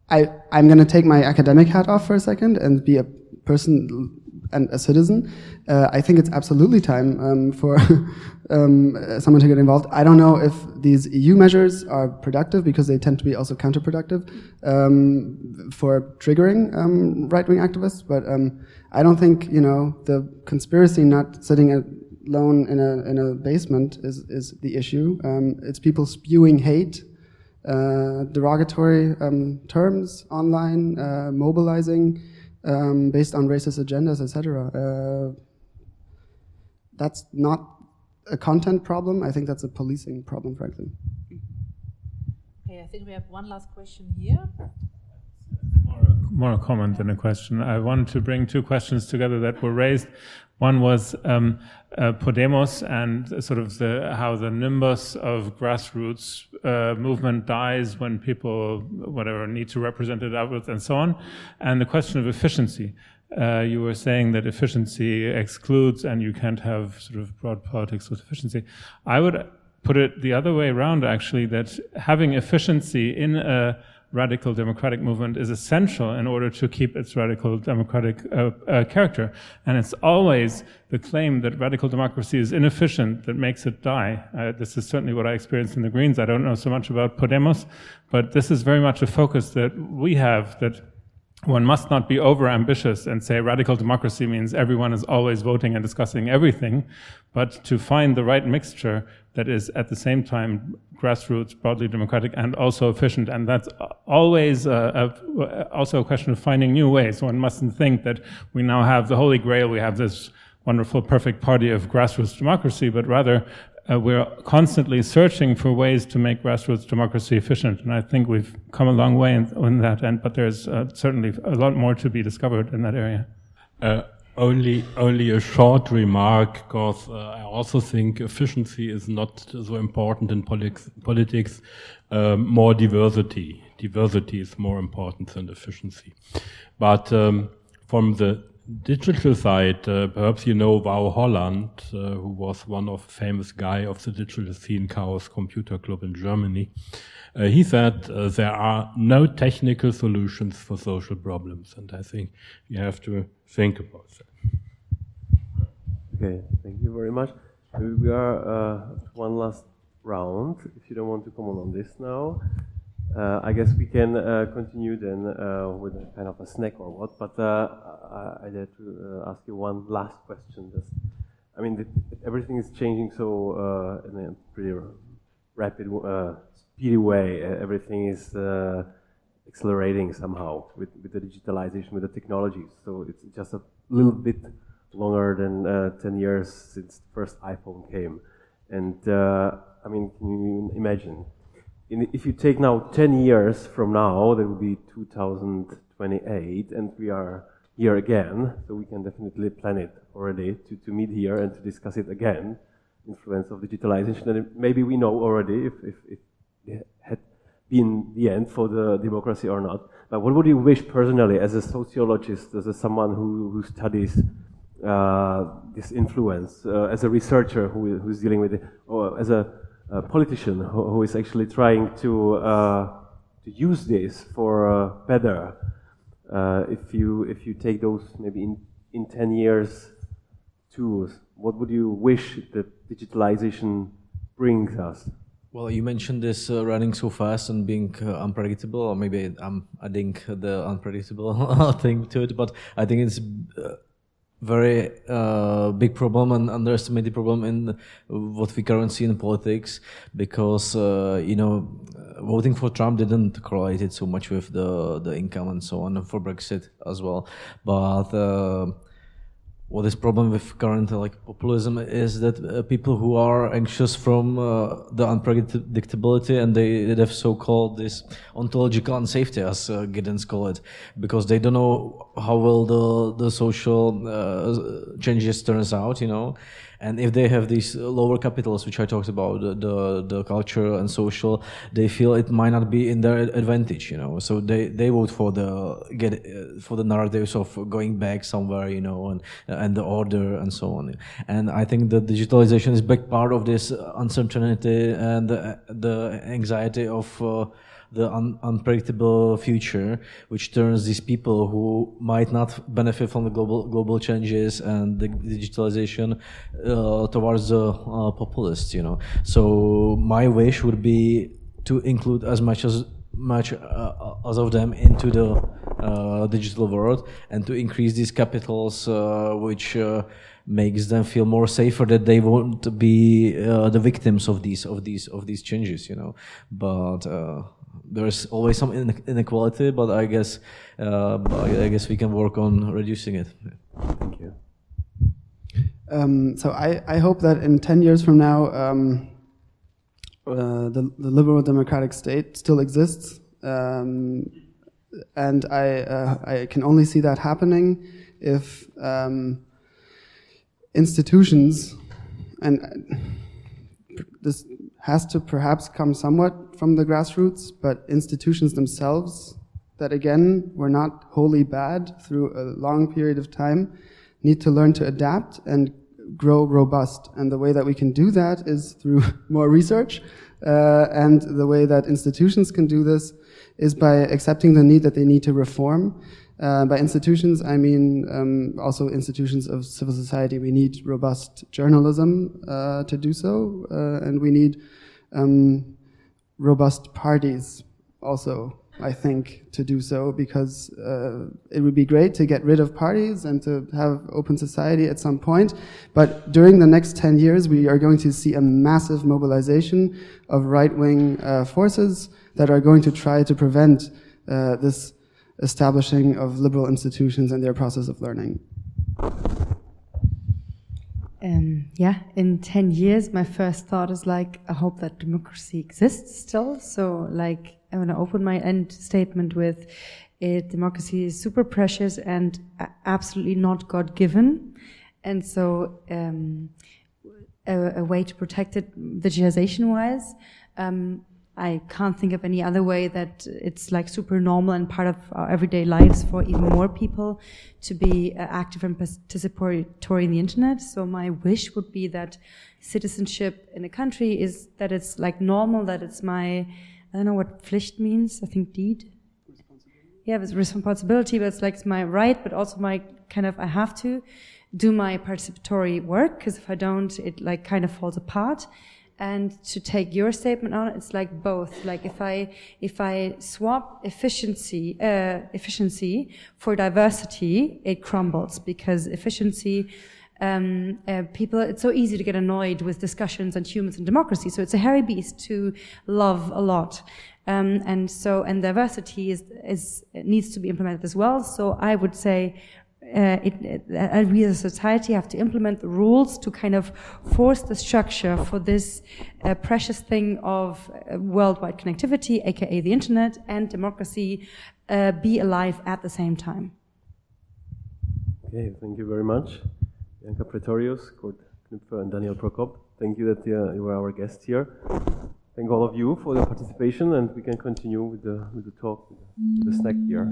I, I'm going to take my academic hat off for a second and be a person and a citizen. Uh, I think it's absolutely time um, for [laughs] um, someone to get involved. I don't know if these EU measures are productive because they tend to be also counterproductive um, for triggering um, right-wing activists. But um, I don't think you know the conspiracy nut sitting at alone in a in a basement is is the issue. Um, it's people spewing hate, uh, derogatory um, terms online, uh, mobilizing um, based on racist agendas, etc. Uh, that's not a content problem. I think that's a policing problem, frankly. Okay, I think we have one last question here. More a, comment than a question. I wanted to bring two questions together that were raised. One was um, uh, Podemos and sort of the, how the nimbus of grassroots uh, movement dies when people, whatever, need to represent it outwards and so on. And the question of efficiency. Uh, you were saying that efficiency excludes and you can't have sort of broad politics with efficiency. I would put it the other way around, actually, that having efficiency in a radical democratic movement is essential in order to keep its radical democratic uh, uh, character. And it's always the claim that radical democracy is inefficient that makes it die. Uh, this is certainly what I experienced in the Greens. I don't know so much about Podemos, but this is very much a focus that we have that one must not be over ambitious and say radical democracy means everyone is always voting and discussing everything, but to find the right mixture that is at the same time grassroots, broadly democratic, and also efficient. And that's always a, a, also a question of finding new ways. One mustn't think that we now have the holy grail, we have this wonderful, perfect party of grassroots democracy, but rather uh, we're constantly searching for ways to make grassroots democracy efficient. And I think we've come a long way in, in that end, but there's uh, certainly a lot more to be discovered in that area. Uh, only only a short remark because uh, I also think efficiency is not so important in politics. Politics, um, more diversity. Diversity is more important than efficiency. But um, from the digital side, uh, perhaps you know Wau Holland, uh, who was one of famous guy of the digital scene, Chaos Computer Club in Germany. Uh, he said uh, there are no technical solutions for social problems, and I think you have to think about that. Okay, thank you very much. We are uh, one last round. If you don't want to comment on this now, uh, I guess we can uh, continue then uh, with a kind of a snack or what. But I, I'd like to ask you one last question. Just, I mean, the, everything is changing so in a pretty rapid, speedy way. everything is accelerating somehow with, with the digitalization, with the technologies. So it's just a little bit longer than uh, 10 years since the first iPhone came. And uh, I mean, can you imagine? In, if you take now 10 years from now, that will be 2028, and we are here again, so we can definitely plan it already to, to meet here and to discuss it again, influence of digitalization. And maybe we know already if, if, if had been the end for the democracy or not. But what would you wish personally, as a sociologist, as a someone who, who studies uh, this influence uh, as a researcher who, who's dealing with it, or as a, a politician who, who is actually trying to uh, to use this for better. if you if you take those maybe in in ten years tools, what would you wish that digitalization brings us? Well, you mentioned this uh, running so fast and being uh, unpredictable, or maybe I'm adding the unpredictable [laughs] thing to it, but I think it's uh, very uh, big problem and underestimated problem in what we currently see in politics because uh, you know voting for Trump didn't correlate it so much with the the income and so on and for Brexit as well. But uh, what is problem with current like populism is that uh, people who are anxious from uh, the unpredictability and they, they have so-called this ontological unsafety as uh, Giddens call it because they don't know how will the the social uh, changes turns out you know and if they have these lower capitals, which I talked about, the, the, the culture and social, they feel it might not be in their advantage, you know. So they, they vote for the get uh, for the narratives of going back somewhere, you know, and and the order and so on. And I think that digitalization is big part of this uncertainty and the, the anxiety of. Uh, the un unpredictable future, which turns these people who might not benefit from the global global changes and the digitalization uh, towards the uh, populists. You know, so my wish would be to include as much as much uh, as of them into the uh, digital world and to increase these capitals, uh, which uh, makes them feel more safer that they won't be uh, the victims of these of these of these changes you know but uh, there's always some inequality, but I guess uh, I guess we can work on reducing it. Thank you. Um, so I, I hope that in 10 years from now, um, uh, the, the liberal democratic state still exists. Um, and I, uh, I can only see that happening if um, institutions, and uh, this has to perhaps come somewhat from the grassroots, but institutions themselves that again were not wholly bad through a long period of time need to learn to adapt and grow robust. And the way that we can do that is through [laughs] more research. Uh, and the way that institutions can do this is by accepting the need that they need to reform uh, by institutions, I mean um, also institutions of civil society. We need robust journalism uh, to do so, uh, and we need um, robust parties also, I think, to do so, because uh, it would be great to get rid of parties and to have open society at some point. But during the next 10 years, we are going to see a massive mobilization of right wing uh, forces that are going to try to prevent this establishing of liberal institutions and their process of learning? Um, yeah, in 10 years, my first thought is like, I hope that democracy exists still. So, like, I want to open my end statement with it, democracy is super precious and absolutely not God given. And so, um, a, a, way to protect it, digitization wise, um, I can't think of any other way that it's like super normal and part of our everyday lives for even more people to be uh, active and participatory in the internet. So my wish would be that citizenship in a country is that it's like normal, that it's my, I don't know what Pflicht means. I think deed. Yeah, it's responsibility, but it's like it's my right, but also my kind of, I have to do my participatory work because if I don't, it like kind of falls apart and to take your statement on it's like both. Like if i if i swap efficiency uh, efficiency for diversity it crumbles because efficiency um, uh, people it's so easy to get annoyed with discussions on humans and democracy. So it's a hairy beast to love a lot. Um, and so and diversity is, is needs to be implemented as well. So i would say uh, it, it, we as a society have to implement the rules to kind of force the structure for this uh, precious thing of uh, worldwide connectivity, aka the internet, and democracy uh, be alive at the same time. Okay, thank you very much. Bianca Praetorius, Curd Knüpfer, and Daniel Prokop. Thank you that uh, you were our guest here. Thank all of you for your participation, and we can continue with the, with the talk, with the snack here.